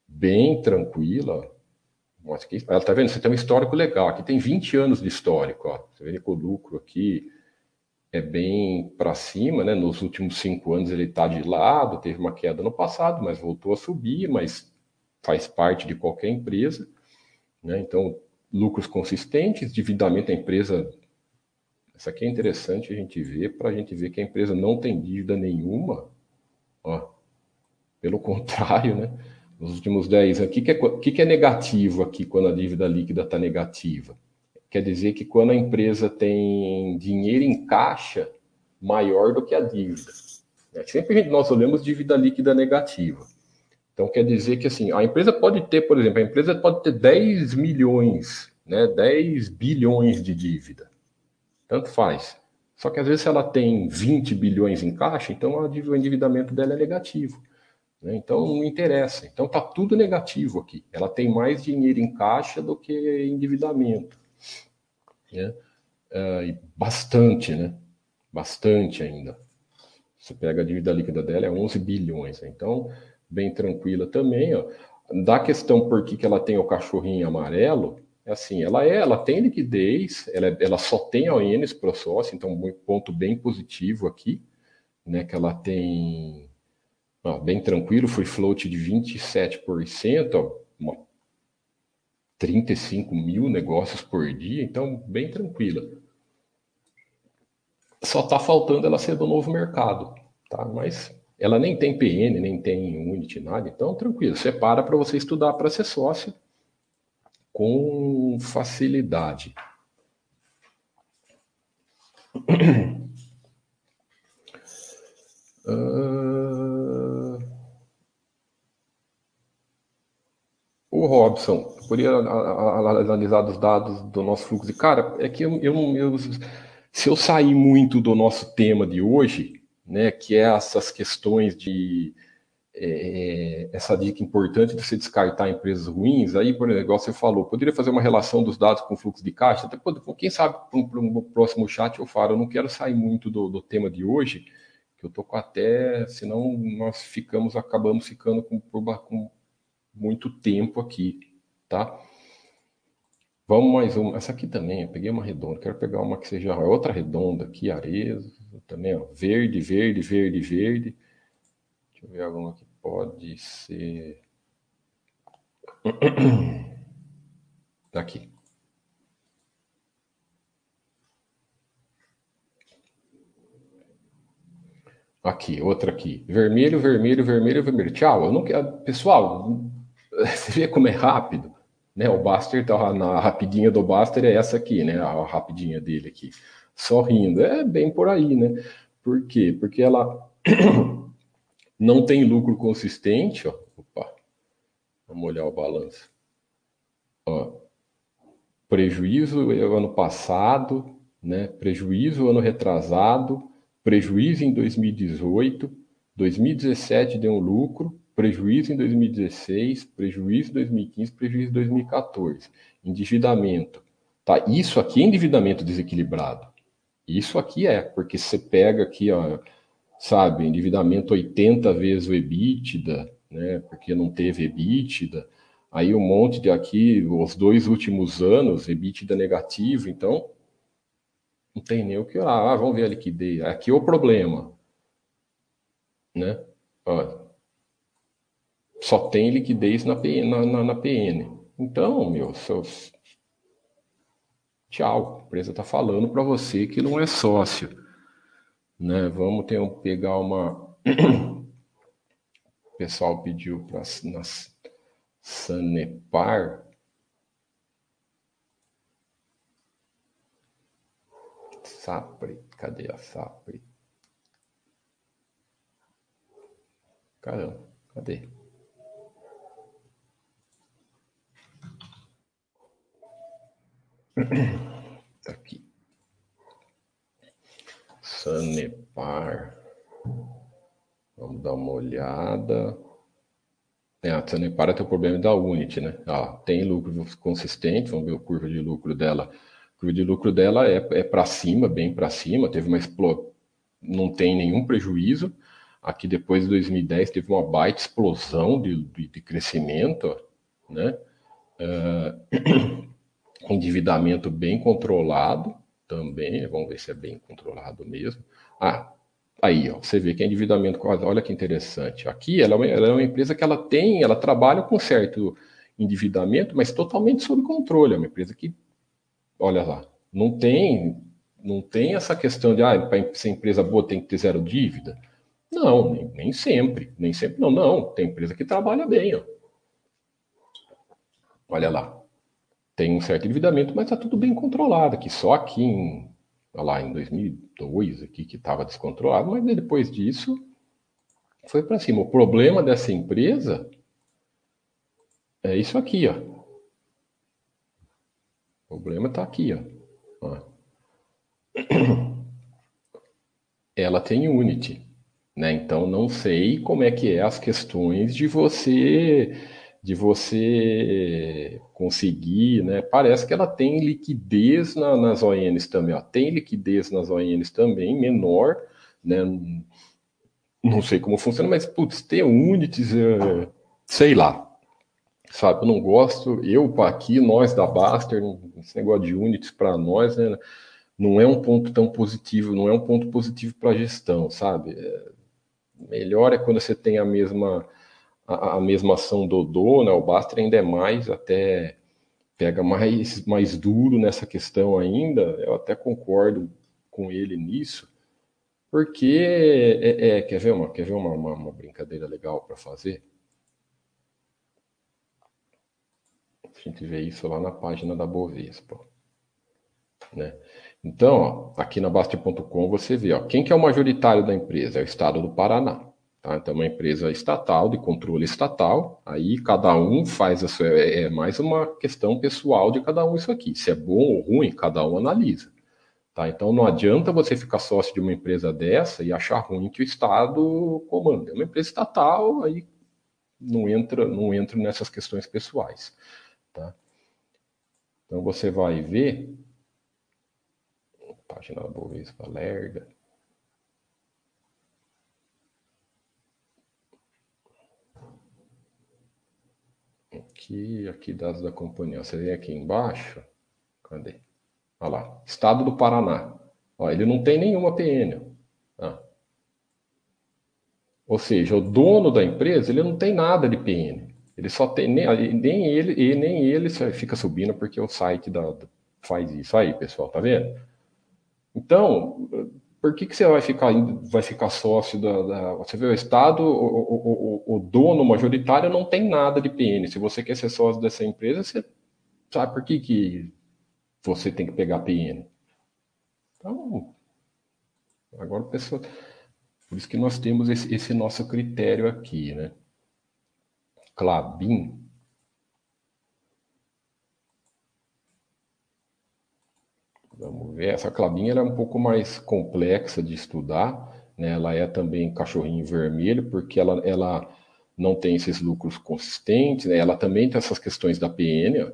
bem tranquila. Aqui, ela tá vendo? Você tem um histórico legal. Aqui tem 20 anos de histórico. Ó. Você vê que o lucro aqui é bem para cima, né? Nos últimos cinco anos ele está de lado, teve uma queda no passado, mas voltou a subir, mas faz parte de qualquer empresa. Né? Então, lucros consistentes, endividamento da empresa. Essa aqui é interessante a gente ver, para a gente ver que a empresa não tem dívida nenhuma. Ó, pelo [LAUGHS] contrário, né? nos últimos 10 anos. O que, que, é, que, que é negativo aqui quando a dívida líquida está negativa? Quer dizer que quando a empresa tem dinheiro em caixa maior do que a dívida. Né? Sempre nós olhamos dívida líquida negativa. Então quer dizer que assim, a empresa pode ter, por exemplo, a empresa pode ter 10 milhões, né, 10 bilhões de dívida. Tanto faz. Só que às vezes ela tem 20 bilhões em caixa, então o endividamento dela é negativo. Né? Então não interessa. Então está tudo negativo aqui. Ela tem mais dinheiro em caixa do que endividamento. Né? Uh, bastante, né? Bastante ainda. Você pega a dívida líquida dela, é 11 bilhões. Né? Então, bem tranquila também. Ó. Da questão por que, que ela tem o cachorrinho amarelo, é assim, ela é, ela tem liquidez, ela, ela só tem ONs para sócio, então um ponto bem positivo aqui, né, que ela tem, ó, bem tranquilo, free float de 27%, ó, uma, 35 mil negócios por dia, então bem tranquila. Só está faltando ela ser do novo mercado, tá? Mas ela nem tem PN, nem tem Unity, nada. Então, tranquilo, separa para você estudar para ser sócio com facilidade. Uh... [CLEARS THROAT] O Robson, poderia analisar os dados do nosso fluxo de cara. É que eu, eu, eu, se eu sair muito do nosso tema de hoje, né, que é essas questões de é, essa dica importante de você descartar empresas ruins, aí, por exemplo, você falou, poderia fazer uma relação dos dados com fluxo de caixa, até, quem sabe para um, próximo chat eu falo, eu não quero sair muito do, do tema de hoje, que eu tô com até, senão nós ficamos, acabamos ficando com, com muito tempo aqui, tá? Vamos mais uma. Essa aqui também, eu peguei uma redonda. Quero pegar uma que seja outra redonda aqui, areia. Também, ó. Verde, verde, verde, verde. Deixa eu ver alguma que pode ser. [CLEARS THROAT] Aqui. Aqui, outra aqui. Vermelho, vermelho, vermelho, vermelho. Tchau. Eu não. Pessoal, [LAUGHS] você vê como é rápido? Né? O Baster, tá, na rapidinha do Baster é essa aqui, né? A rapidinha dele aqui. Sorrindo. É bem por aí, né? Por quê? Porque ela [CLEARS THROAT] não tem lucro consistente, ó. Opa. Vamos olhar o balanço. Ó. Prejuízo ano passado, né? Prejuízo ano retrasado, prejuízo em 2018, 2017 deu um lucro, prejuízo em 2016, prejuízo em 2015, prejuízo em 2014. Endividamento. Tá? Isso aqui é endividamento desequilibrado. Isso aqui é, porque você pega aqui, ó, sabe, endividamento 80 vezes o EBITDA, né? Porque não teve EBITDA. Aí um monte de aqui, os dois últimos anos, EBITDA negativo, então não tem nem o que orar. Ah, vamos ver a liquidez. Aqui é o problema. Né? Só tem liquidez na, na, na, na PN. Então, meu, seus... A empresa está falando para você que não é sócio. Né? Vamos ter pegar uma. [COUGHS] o pessoal pediu para nas Sanepar. Sapre, cadê a Sapre? Caramba, cadê? Tá aqui. Sanepar. Vamos dar uma olhada. É, a Sanepar tem o problema da Unity, né? Ah, tem lucro consistente, vamos ver a curva de lucro dela. A curva de lucro dela é, é para cima, bem para cima, teve uma explosão, não tem nenhum prejuízo. Aqui depois de 2010 teve uma baita explosão de, de, de crescimento, né? Uh, [CLEARS THROAT] endividamento bem controlado também, vamos ver se é bem controlado mesmo. Ah, aí, ó, você vê que é endividamento, olha que interessante. Aqui ela é, uma, ela é uma empresa que ela tem, ela trabalha com certo endividamento, mas totalmente sob controle. É uma empresa que, olha lá, não tem, não tem essa questão de, ah, para ser empresa boa tem que ter zero dívida. Não, nem, nem sempre, nem sempre não, não. Tem empresa que trabalha bem, ó. Olha lá, tem um certo endividamento, mas está tudo bem controlado aqui. Só aqui em, lá, em 2002 aqui que estava descontrolado, mas depois disso foi para cima. O problema dessa empresa é isso aqui, ó. O problema está aqui, ó. [CLEARS THROAT] Ela tem Unity, né? Então não sei como é que é as questões de você de você conseguir, né? Parece que ela tem liquidez na, nas ONs também, ó. tem liquidez nas ONs também, menor, né? Não sei como funciona, mas putz, ter unities, é, sei lá, sabe? Eu não gosto, eu aqui, nós da Baster, esse negócio de unities para nós, né? Não é um ponto tão positivo, não é um ponto positivo para a gestão, sabe? É, melhor é quando você tem a mesma a, a mesma ação do Do, né, o Baster ainda é mais, até pega mais, mais duro nessa questão ainda, eu até concordo com ele nisso, porque, é, é quer ver, uma, quer ver uma, uma, uma brincadeira legal para fazer? A gente vê isso lá na página da Bovespa. Né? Então, ó, aqui na Baster.com você vê ó, quem que é o majoritário da empresa? É o Estado do Paraná. Tá? Então, uma empresa estatal, de controle estatal, aí cada um faz a sua. É, é mais uma questão pessoal de cada um isso aqui. Se é bom ou ruim, cada um analisa. Tá? Então, não adianta você ficar sócio de uma empresa dessa e achar ruim que o Estado comanda. É uma empresa estatal, aí não entra, não entra nessas questões pessoais. Tá? Então, você vai ver. Página da Bovespa Lerda. Aqui, aqui dados da companhia. Você vem aqui embaixo. Cadê? Olha lá. Estado do Paraná. Ó, ele não tem nenhuma PN. Ah. Ou seja, o dono da empresa, ele não tem nada de PN. Ele só tem, nem, nem ele, nem ele fica subindo porque o site da, faz isso aí, pessoal, tá vendo? Então, por que, que você vai ficar, vai ficar sócio da, da Você vê o Estado, o, o, o, dono majoritário não tem nada de PN. Se você quer ser sócio dessa empresa, você sabe por que, que você tem que pegar PN. Então, agora pessoa. Por isso que nós temos esse, esse nosso critério aqui, né? Clabin Vamos ver. Essa clabinha é um pouco mais complexa de estudar. Né? Ela é também cachorrinho vermelho, porque ela, ela não tem esses lucros consistentes, né? ela também tem essas questões da PN,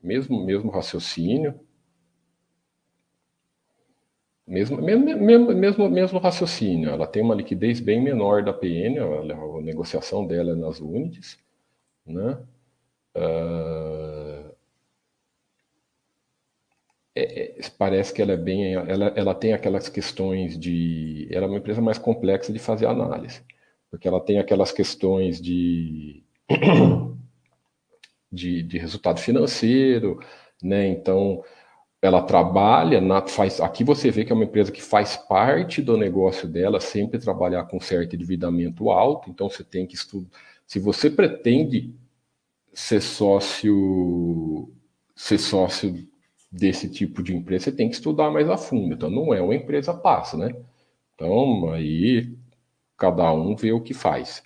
mesmo, mesmo raciocínio, mesmo, mesmo, mesmo, mesmo raciocínio, ela tem uma liquidez bem menor da PN, a, negociação dela é nas unidades, né? Uh, é, é, parece que ela é bem, ela, ela tem aquelas questões de, ela é uma empresa mais complexa de fazer análise, porque ela tem aquelas questões de [COUGHS] de, de resultado financeiro, né? Então ela trabalha, na, faz, aqui você vê que é uma empresa que faz parte do negócio dela, sempre trabalhar com certo endividamento alto, então você tem que estudar. Se você pretende ser sócio, ser sócio desse tipo de empresa, você tem que estudar mais a fundo. Então não é uma empresa passa, né? Então aí cada um vê o que faz.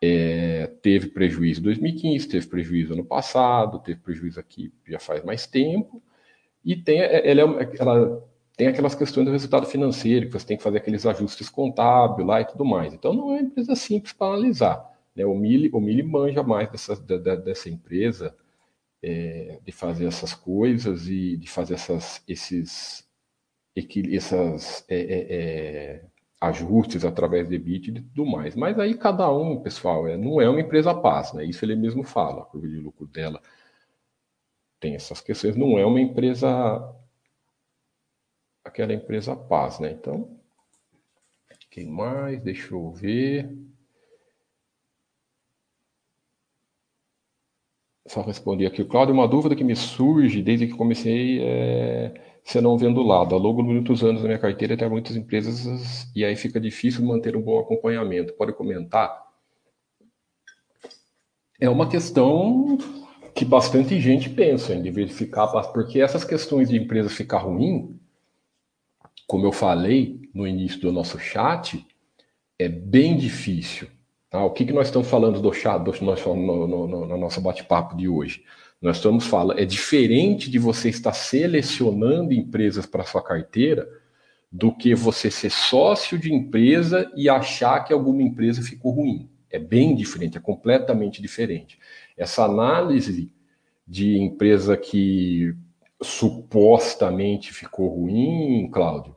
É, teve prejuízo em 2015, teve prejuízo ano passado, teve prejuízo aqui já faz mais tempo. E tem, é, ela, é ela tem aquelas questões do resultado financeiro, que você tem que fazer aqueles ajustes contábeis lá e tudo mais. Então não é uma empresa simples para analisar. Né? O Mili, o Mili manja mais dessa, da, dessa empresa, é, de fazer essas coisas e de fazer essas, esses, essas é, é, ajustes através de bit e tudo mais. Mas aí cada um, pessoal, é, não é uma empresa paz, né? Isso ele mesmo fala, a curva de lucro dela tem essas questões, não é uma empresa aquela empresa paz, né? Então, quem mais? Deixa eu ver. Só responder aqui. Cláudio, uma dúvida que me surge desde que comecei é você não vendo lado. Ao longo de muitos anos na minha carteira tem muitas empresas e aí fica difícil manter um bom acompanhamento. Pode comentar? É uma questão que bastante gente pensa em diversificar, porque essas questões de empresa ficar ruim, como eu falei no início do nosso chat, é bem difícil. Tá? O que, que nós estamos falando do chat, do, no, no, no, no nosso bate-papo de hoje? Nós estamos falando, é diferente de você estar selecionando empresas para sua carteira do que você ser sócio de empresa e achar que alguma empresa ficou ruim. É bem diferente, é completamente diferente. Essa análise de empresa que supostamente ficou ruim, Cláudio,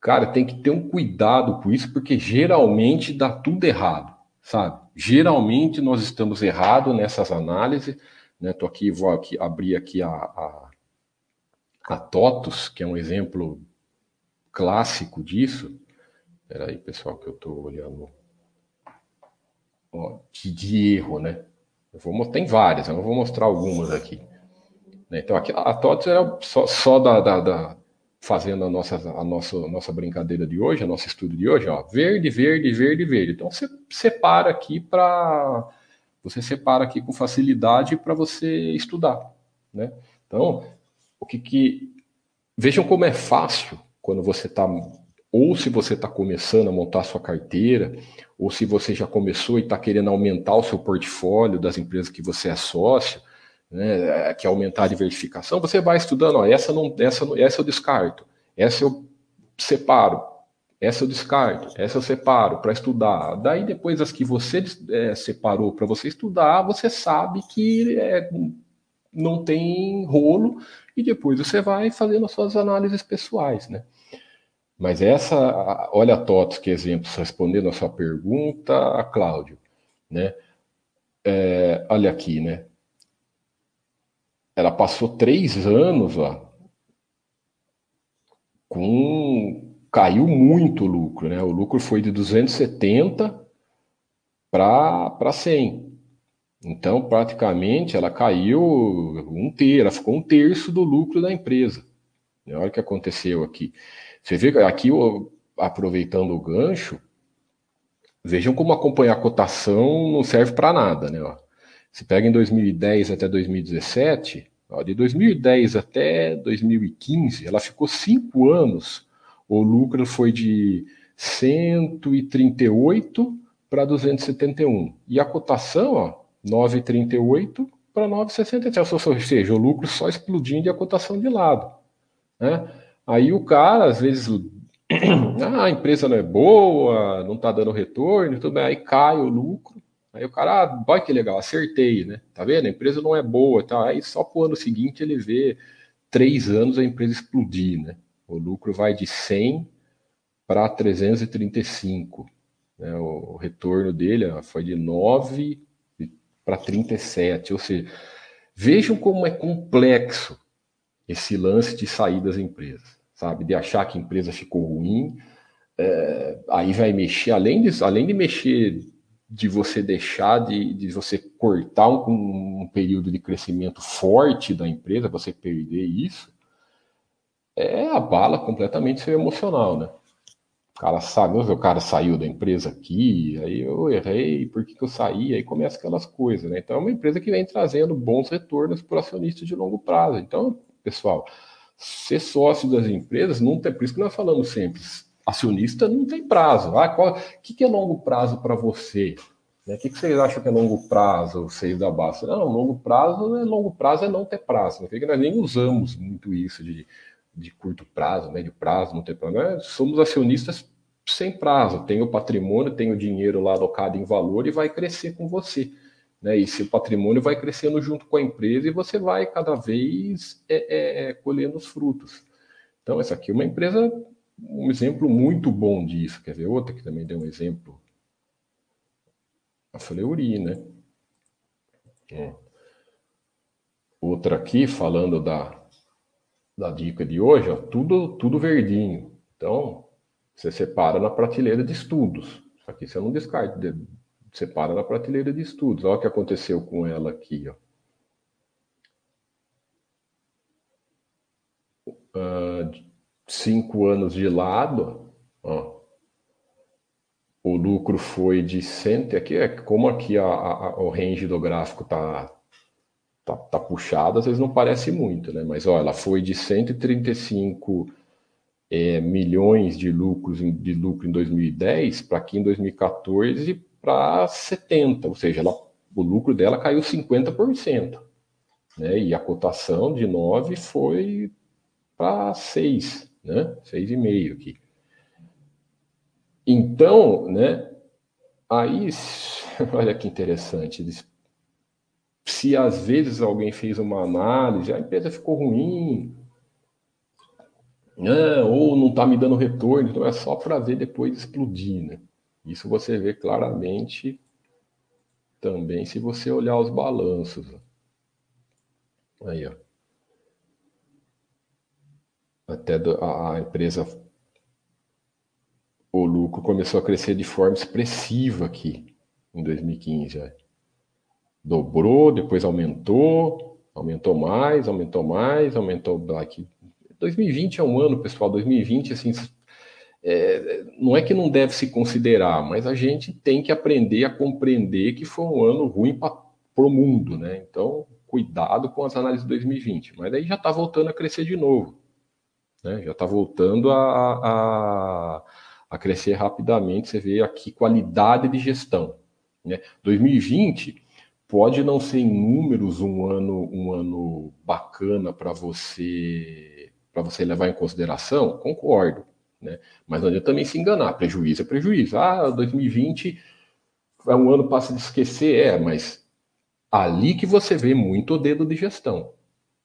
cara, tem que ter um cuidado com isso, porque geralmente dá tudo errado, sabe? Geralmente nós estamos errados nessas análises, né? Tô aqui, vou aqui abrir aqui a, a, a TOTUS, que é um exemplo clássico disso. Espera aí, pessoal, que eu estou olhando. Ó, de, de erro, né? Eu vou, tem várias, eu vou mostrar algumas aqui. Né? Então, aqui, a TOTS era só, só da, da, da, fazendo a nossa, a nossa, a nossa brincadeira de hoje, a nosso estudo de hoje, ó, verde, verde, verde, verde. Então, você separa aqui para. Você separa aqui com facilidade para você estudar. Né? Então, o que, que. Vejam como é fácil quando você está. Ou se você está começando a montar a sua carteira, ou se você já começou e está querendo aumentar o seu portfólio das empresas que você é sócio, né, que aumentar a diversificação, você vai estudando, ó, essa não, essa, essa eu descarto, essa eu separo, essa eu descarto, essa eu separo para estudar. Daí depois as que você é, separou para você estudar, você sabe que é, não tem rolo e depois você vai fazendo as suas análises pessoais, né? Mas essa, olha a TOTS, que exemplo, respondendo a sua pergunta, Cláudio, né? É, olha aqui, né? Ela passou três anos, ó, com caiu muito o lucro, né? O lucro foi de 270 para 100. Então, praticamente, ela caiu um terço, ela ficou um terço do lucro da empresa. Olha o que aconteceu aqui. Você vê que aqui, aproveitando o gancho, vejam como acompanhar a cotação não serve para nada, né? Ó. Se pega em 2010 até 2017, ó, de 2010 até 2015, ela ficou cinco anos. O lucro foi de 138 para 271. E a cotação, ó, 9,38 para 9,67. Ou seja, o lucro só explodindo e a cotação de lado. Né? Aí o cara, às vezes, [CLEARS THROAT] ah, a empresa não é boa, não está dando retorno, tudo bem, aí cai o lucro, aí o cara, ah, que legal, acertei, né? Tá vendo? A empresa não é boa, tá? Aí só pro ano seguinte ele vê três anos a empresa explodir, né? O lucro vai de 100 para 335, né? O retorno dele foi de 9 para 37, ou seja, vejam como é complexo esse lance de sair das empresas sabe? De achar que a empresa ficou ruim. É, aí vai mexer, além de, além de mexer de você deixar de, de você cortar um, um, período de crescimento forte da empresa, você perder isso, é abala completamente seu emocional, né? O cara sabe, o cara saiu da empresa aqui, aí eu errei, por que, que eu saí? Aí começa aquelas coisas, né? Então é uma empresa que vem trazendo bons retornos para o acionista de longo prazo. Então, pessoal, ser sócio das empresas não tem, por isso que nós falamos sempre, acionista não tem prazo. Ah, qual, o que, que é longo prazo para você? Né? O que, que vocês acham que é longo prazo, vocês da base? Não, longo prazo é longo prazo é não ter prazo. Não que nós nem usamos muito isso de, de curto prazo, médio prazo, não ter prazo. Nós somos acionistas sem prazo. Tem o patrimônio, tem o dinheiro lá alocado em valor e vai crescer com você. Né? E seu patrimônio vai crescendo junto com a empresa e você vai cada vez é, é, é, colhendo os frutos. Então, essa aqui é uma empresa, um exemplo muito bom disso. Quer ver outra que também deu um exemplo? A Fleury, né? É. Outra aqui, falando da, da dica de hoje, ó, tudo, tudo verdinho. Então, você separa na prateleira de estudos. Isso aqui você não descarta, separa na prateleira de estudos. Olha o que aconteceu com ela aqui. Ó. Uh, cinco anos de lado, ó, o lucro foi de 100, aqui é como aqui a, a, o range do gráfico tá, tá, tá puxado, às vezes não parece muito, né? Mas ó, ela foi de 135 é, milhões de lucros de lucro em 2010 para aqui em 2014 para 70, ou seja, ela, o lucro dela caiu 50%. Né? E a cotação de 9 foi para 6, né? 6,5 aqui. Então, né, aí, [LAUGHS] olha que interessante, se às vezes alguém fez uma análise, a empresa ficou ruim, né, ou não está me dando retorno, então é só para ver depois explodir, né? Isso você vê claramente também se você olhar os balanços. Aí, ó. Até a empresa, o lucro começou a crescer de forma expressiva aqui em 2015. Já. Dobrou, depois aumentou, aumentou mais, aumentou mais, aumentou aqui. 2020 é um ano, pessoal. 2020, assim, é, não é que não deve se considerar, mas a gente tem que aprender a compreender que foi um ano ruim para o mundo, né? Então, cuidado com as análises de 2020. Mas daí já está voltando a crescer de novo. Né? Já está voltando a, a, a, crescer rapidamente. Você vê aqui qualidade de gestão. Né? 2020 pode não ser em números um ano, um ano bacana para você para você levar em consideração, concordo. Né? Mas não adianta também se enganar. Prejuízo é prejuízo. Ah, 2020 é um ano para se esquecer. É, mas ali que você vê muito o dedo de gestão.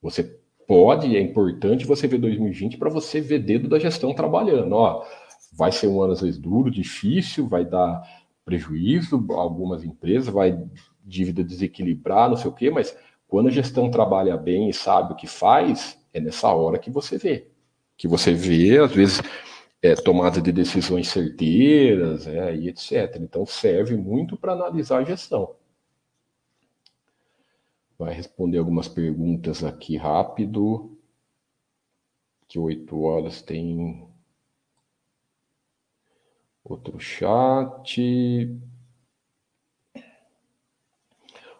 Você pode, é importante você ver 2020 para você ver dedo da gestão trabalhando. Ó, vai ser um ano às vezes duro, difícil, vai dar prejuízo algumas empresas, vai dívida desequilibrar, não sei o quê, mas quando a gestão trabalha bem e sabe o que faz, é nessa hora que você vê. Que você vê, às vezes, é, tomada de decisões certeiras é, e etc. Então, serve muito para analisar a gestão. Vai responder algumas perguntas aqui rápido. Que oito horas tem outro chat.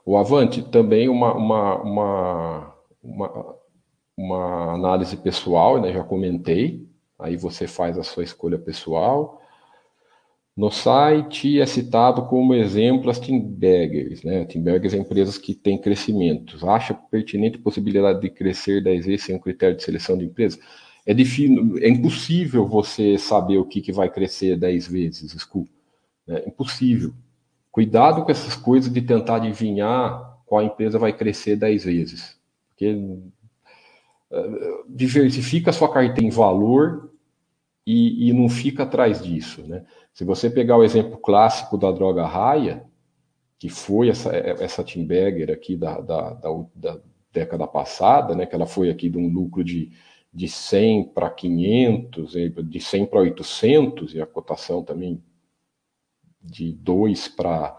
O Avante também uma, uma, uma, uma, uma análise pessoal, né? já comentei Aí você faz a sua escolha pessoal. No site é citado como exemplo as Timbergers, né? Timbergers é empresas que têm crescimentos. Acha pertinente a possibilidade de crescer 10 vezes sem um critério de seleção de empresas? é é impossível você saber o que, que vai crescer 10 vezes, Scu. É impossível. Cuidado com essas coisas de tentar adivinhar qual empresa vai crescer 10 vezes. Porque eh, diversifica a sua carteira em valor e, e, não fica atrás disso. Né? Se você pegar o exemplo clássico da droga raia, que foi essa, essa Timberger aqui da, da, da, da década passada, né, que ela foi aqui de um lucro de, de 100 para 500, de 100 para 800, e a cotação também de 2 para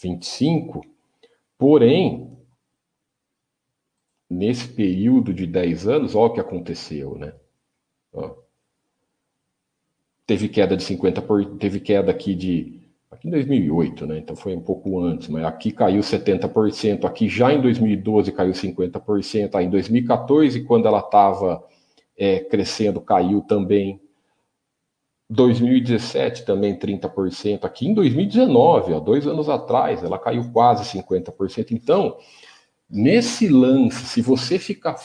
25, porém, nesse período de 10 anos, olha o que aconteceu, né? Ó, teve queda de 50%, por, teve queda aqui de. Aqui em 2008, né? Então foi um pouco antes, mas aqui caiu 70%, aqui já em 2012 caiu 50%, aí em 2014, quando ela estava é, crescendo, caiu também. 2017 também 30%. Aqui em 2019, ó, dois anos atrás, ela caiu quase 50%. Então, nesse lance, se você ficar.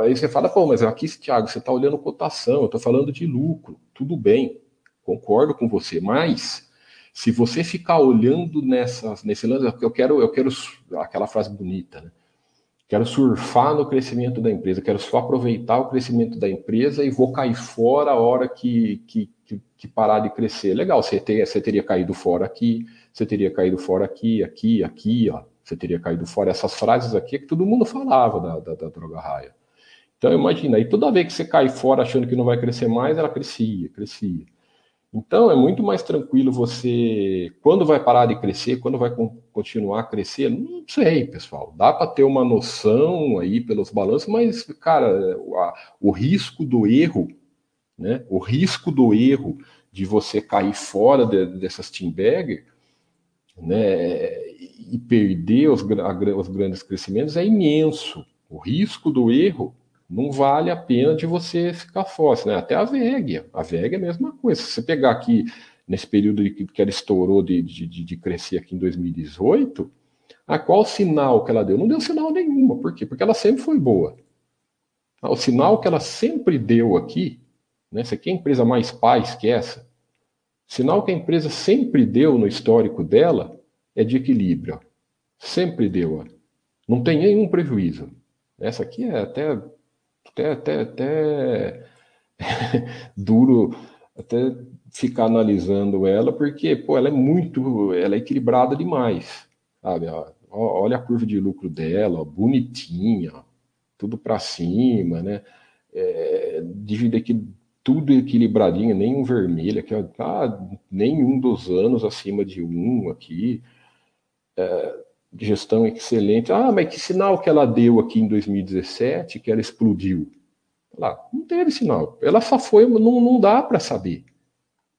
Aí você fala, pô, mas aqui, Thiago, você está olhando cotação, eu estou falando de lucro. Tudo bem, concordo com você, mas se você ficar olhando nessas, nesse lance, eu quero, eu quero aquela frase bonita, né? Quero surfar no crescimento da empresa, quero só aproveitar o crescimento da empresa e vou cair fora a hora que, que, que, que parar de crescer. Legal, você, ter, você teria caído fora aqui, você teria caído fora aqui, aqui, aqui, ó. Você teria caído fora essas frases aqui que todo mundo falava da, da, da droga raia. Então imagina, aí toda vez que você cai fora achando que não vai crescer mais, ela crescia, crescia. Então é muito mais tranquilo você, quando vai parar de crescer, quando vai continuar a crescer, não sei, pessoal. Dá para ter uma noção aí pelos balanços, mas cara, o risco do erro, né? O risco do erro de você cair fora de, dessas team bag, né? E perder os, os grandes crescimentos é imenso. O risco do erro não vale a pena de você ficar fóssil, né? Até a VEG, a VEG é a mesma coisa. Se você pegar aqui nesse período que, ela estourou de, de, de crescer aqui em 2018, a qual sinal que ela deu? Não deu sinal nenhuma. Por quê? Porque ela sempre foi boa. O sinal que ela sempre deu aqui, né? Essa aqui é a empresa mais paz que essa. Sinal que a empresa sempre deu no histórico dela é de equilíbrio. Sempre deu. Não tem nenhum prejuízo. Essa aqui é até até, até, até [LAUGHS] duro até ficar analisando ela, porque pô, ela é muito, ela é equilibrada demais, sabe? Olha a curva de lucro dela, ó, bonitinha, tudo para cima, né? É, dívida aqui tudo equilibradinho, nenhum vermelho aqui, ó, ah, nenhum dos anos acima de um aqui. É, gestão excelente. Ah, mas que sinal que ela deu aqui em 2017 que ela explodiu? Lá, não teve sinal. Ela só foi, não, não dá para saber.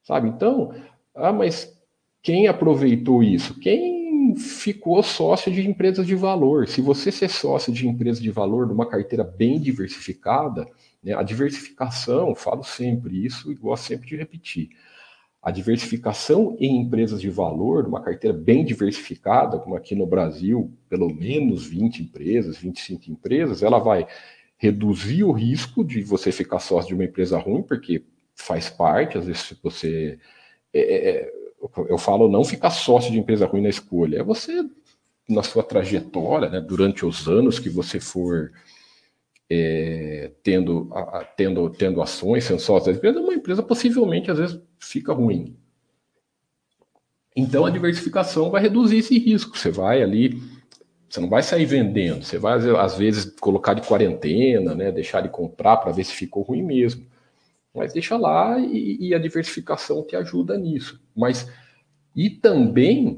Sabe? Então, ah, mas quem aproveitou isso? Quem ficou sócio de empresas de valor? Se você ser sócio de empresa de valor, numa carteira bem diversificada, né, a diversificação, falo sempre isso e gosto sempre de repetir a diversificação em empresas de valor, uma carteira bem diversificada, como aqui no Brasil, pelo menos 20 empresas, 25 empresas, ela vai reduzir o risco de você ficar sócio de uma empresa ruim, porque faz parte, às vezes você. É, é, é, eu falo não ficar sócio de empresa ruim na escolha, é você, na sua trajetória, né, durante os anos que você for é, tendo, a, tendo, tendo ações, sendo sócio da empresa, uma empresa possivelmente às vezes fica ruim. Então a diversificação vai reduzir esse risco. Você vai ali, você não vai sair vendendo, você vai às vezes colocar de quarentena, né, deixar de comprar para ver se ficou ruim mesmo. Mas deixa lá e, e a diversificação te ajuda nisso. Mas e também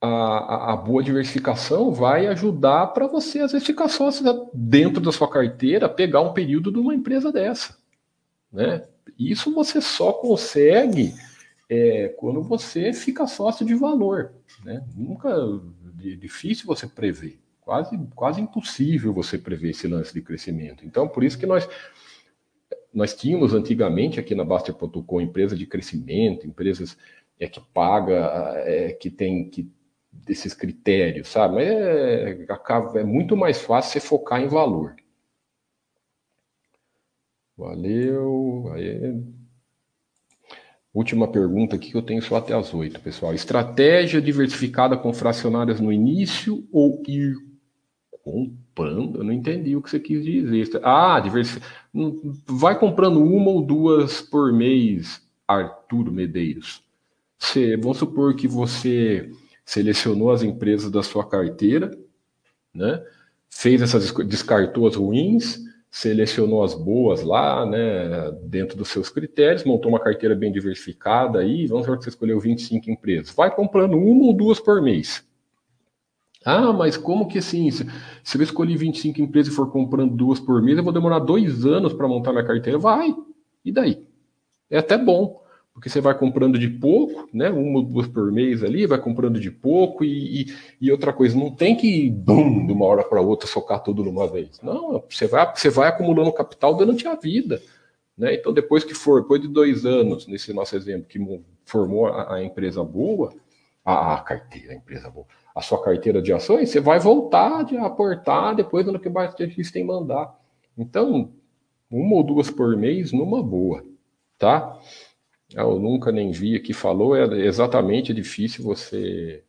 a, a, boa diversificação vai ajudar para você, às vezes, ficar sócio dentro da sua carteira, pegar um período de uma empresa dessa. Né? Isso você só consegue é, quando você fica sócio de valor. Né? Nunca é difícil você prever. Quase, quase impossível você prever esse lance de crescimento. Então, por isso que nós nós tínhamos antigamente aqui na Baster.com empresa de crescimento, empresas é, que paga, é, que tem que desses critérios, sabe? É, é muito mais fácil você focar em valor. Valeu. Aê. Última pergunta aqui que eu tenho só até as oito, pessoal. Estratégia diversificada com fracionárias no início ou ir comprando? Eu não entendi o que você quis dizer. Ah, diversi... vai comprando uma ou duas por mês, Arthur Medeiros. Você, vamos supor que você selecionou as empresas da sua carteira, né? fez essas, descartou as ruins, selecionou as boas lá, né, dentro dos seus critérios, montou uma carteira bem diversificada aí, vamos ver que você escolheu 25 empresas. Vai comprando uma ou duas por mês. Ah, mas como que assim, se, se eu escolher 25 empresas e for comprando duas por mês, eu vou demorar dois anos para montar minha carteira? Vai. E daí? É até bom porque você vai comprando de pouco, né? Uma ou duas por mês ali, vai comprando de pouco e, e, e outra coisa, não tem que, bum, de uma hora para outra, socar tudo de uma vez. Não, você vai, você vai acumulando capital durante a vida. Né? Então, depois que for, depois de dois anos, nesse nosso exemplo, que formou a, a empresa boa, a, a, carteira, a empresa boa, a sua carteira de ações, você vai voltar de aportar depois no que mais difícil tem mandar. Então, uma ou duas por mês, numa boa, tá? Ah, eu nunca nem vi aqui falou, é exatamente difícil você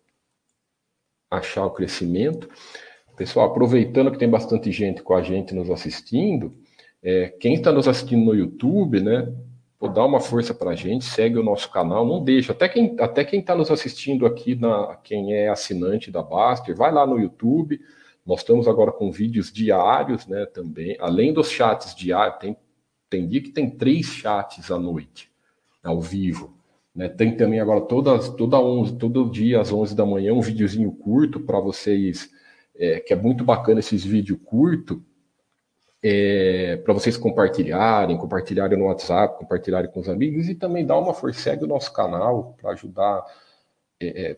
achar o crescimento. Pessoal, aproveitando que tem bastante gente com a gente nos assistindo, é, quem está nos assistindo no YouTube, né? Pô, dá uma força para a gente, segue o nosso canal, não deixa. Até quem até quem está nos assistindo aqui, na, quem é assinante da Baster, vai lá no YouTube. Nós estamos agora com vídeos diários, né? Também, além dos chats diários, tem, tem dia que tem três chats à noite ao vivo. Né? Tem também agora todas, toda 11, todo dia às 11 da manhã um videozinho curto para vocês, é, que é muito bacana esses vídeos curtos, é, para vocês compartilharem, compartilharem no WhatsApp, compartilharem com os amigos e também dar uma força, segue o nosso canal para ajudar é, é,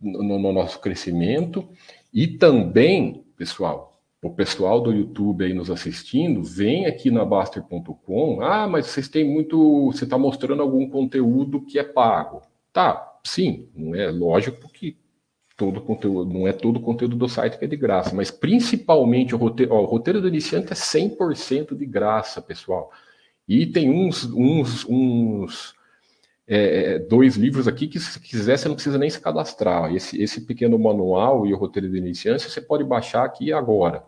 no, no nosso crescimento. E também, pessoal, o pessoal do YouTube aí nos assistindo, vem aqui na Baster.com. Ah, mas vocês têm muito. Você está mostrando algum conteúdo que é pago. Tá, sim, não é lógico que todo conteúdo, não é todo o conteúdo do site que é de graça, mas principalmente o roteiro, ó, o roteiro do iniciante é 100% de graça, pessoal. E tem uns, uns, uns é, é, dois livros aqui que, se quiser, você não precisa nem se cadastrar. Esse, esse pequeno manual e o roteiro do iniciante você pode baixar aqui agora.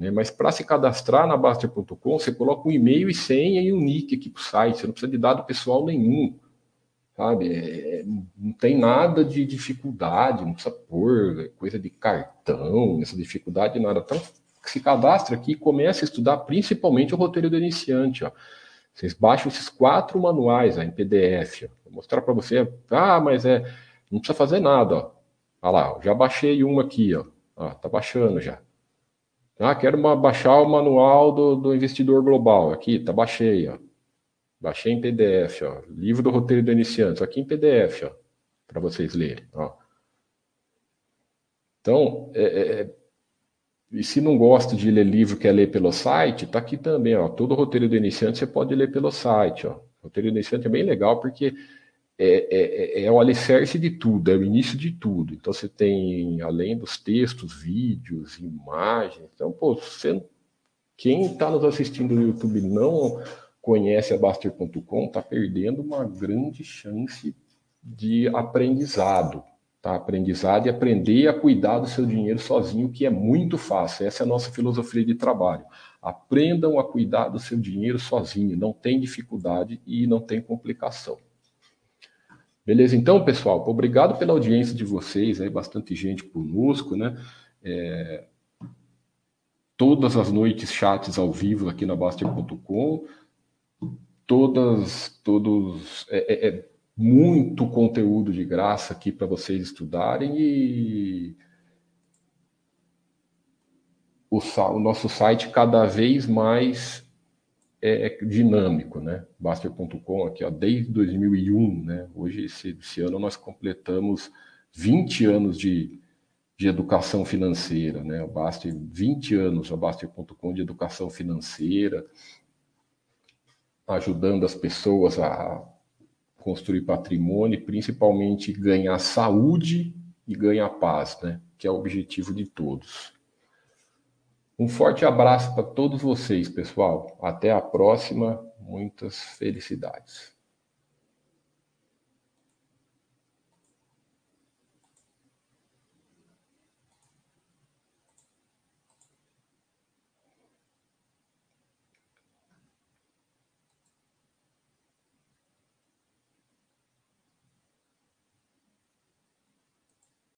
Né? Mas para se cadastrar na Baster.com, você coloca um e-mail e senha e um nick aqui para o site. Você não precisa de dado pessoal nenhum. Sabe? É, não tem nada de dificuldade, não precisa pôr coisa de cartão, essa dificuldade, nada. Então, se cadastra aqui e comece a estudar principalmente o roteiro do iniciante. Ó. Vocês baixam esses quatro manuais ó, em PDF. Ó. Vou mostrar para você. Ah, mas é. Não precisa fazer nada. Ó. Olha lá, já baixei uma aqui. Ó. Ó, tá baixando já. Ah, quero uma, baixar o manual do, do investidor global. Aqui, tá baixei, ó. Baixei em PDF, ó. Livro do roteiro do iniciante, aqui em PDF, ó, para vocês lerem, ó. Então, é, é, é, e se não gosta de ler livro, quer ler pelo site, tá aqui também, ó. Todo o roteiro do iniciante você pode ler pelo site, ó. O roteiro do iniciante é bem legal porque é, é, é, o alicerce de tudo, é o início de tudo. Então você tem, além dos textos, vídeos, imagens. Então, pô, você, quem está nos assistindo no YouTube não conhece a Baster.com, está perdendo uma grande chance de aprendizado. Tá? Aprendizado e aprender a cuidar do seu dinheiro sozinho, que é muito fácil. Essa é a nossa filosofia de trabalho. Aprendam a cuidar do seu dinheiro sozinho, não tem dificuldade e não tem complicação. Beleza, então, pessoal, obrigado pela audiência de vocês, aí bastante gente conosco, né? É, todas as noites chats ao vivo aqui na Baster.com, todas, todos, é, é, é, muito conteúdo de graça aqui para vocês estudarem e o, o nosso site cada vez mais é, é dinâmico, né? Baster.com aqui, ó, desde 2001, né? Hoje, esse, esse, ano, nós completamos 20 anos de, de educação financeira, né? O Baster, 20 anos, a Baster.com de educação financeira, ajudando as pessoas a construir patrimônio principalmente ganhar saúde e ganhar paz, né? Que é o objetivo de todos. Um forte abraço para todos vocês, pessoal. Até a próxima. Muitas felicidades.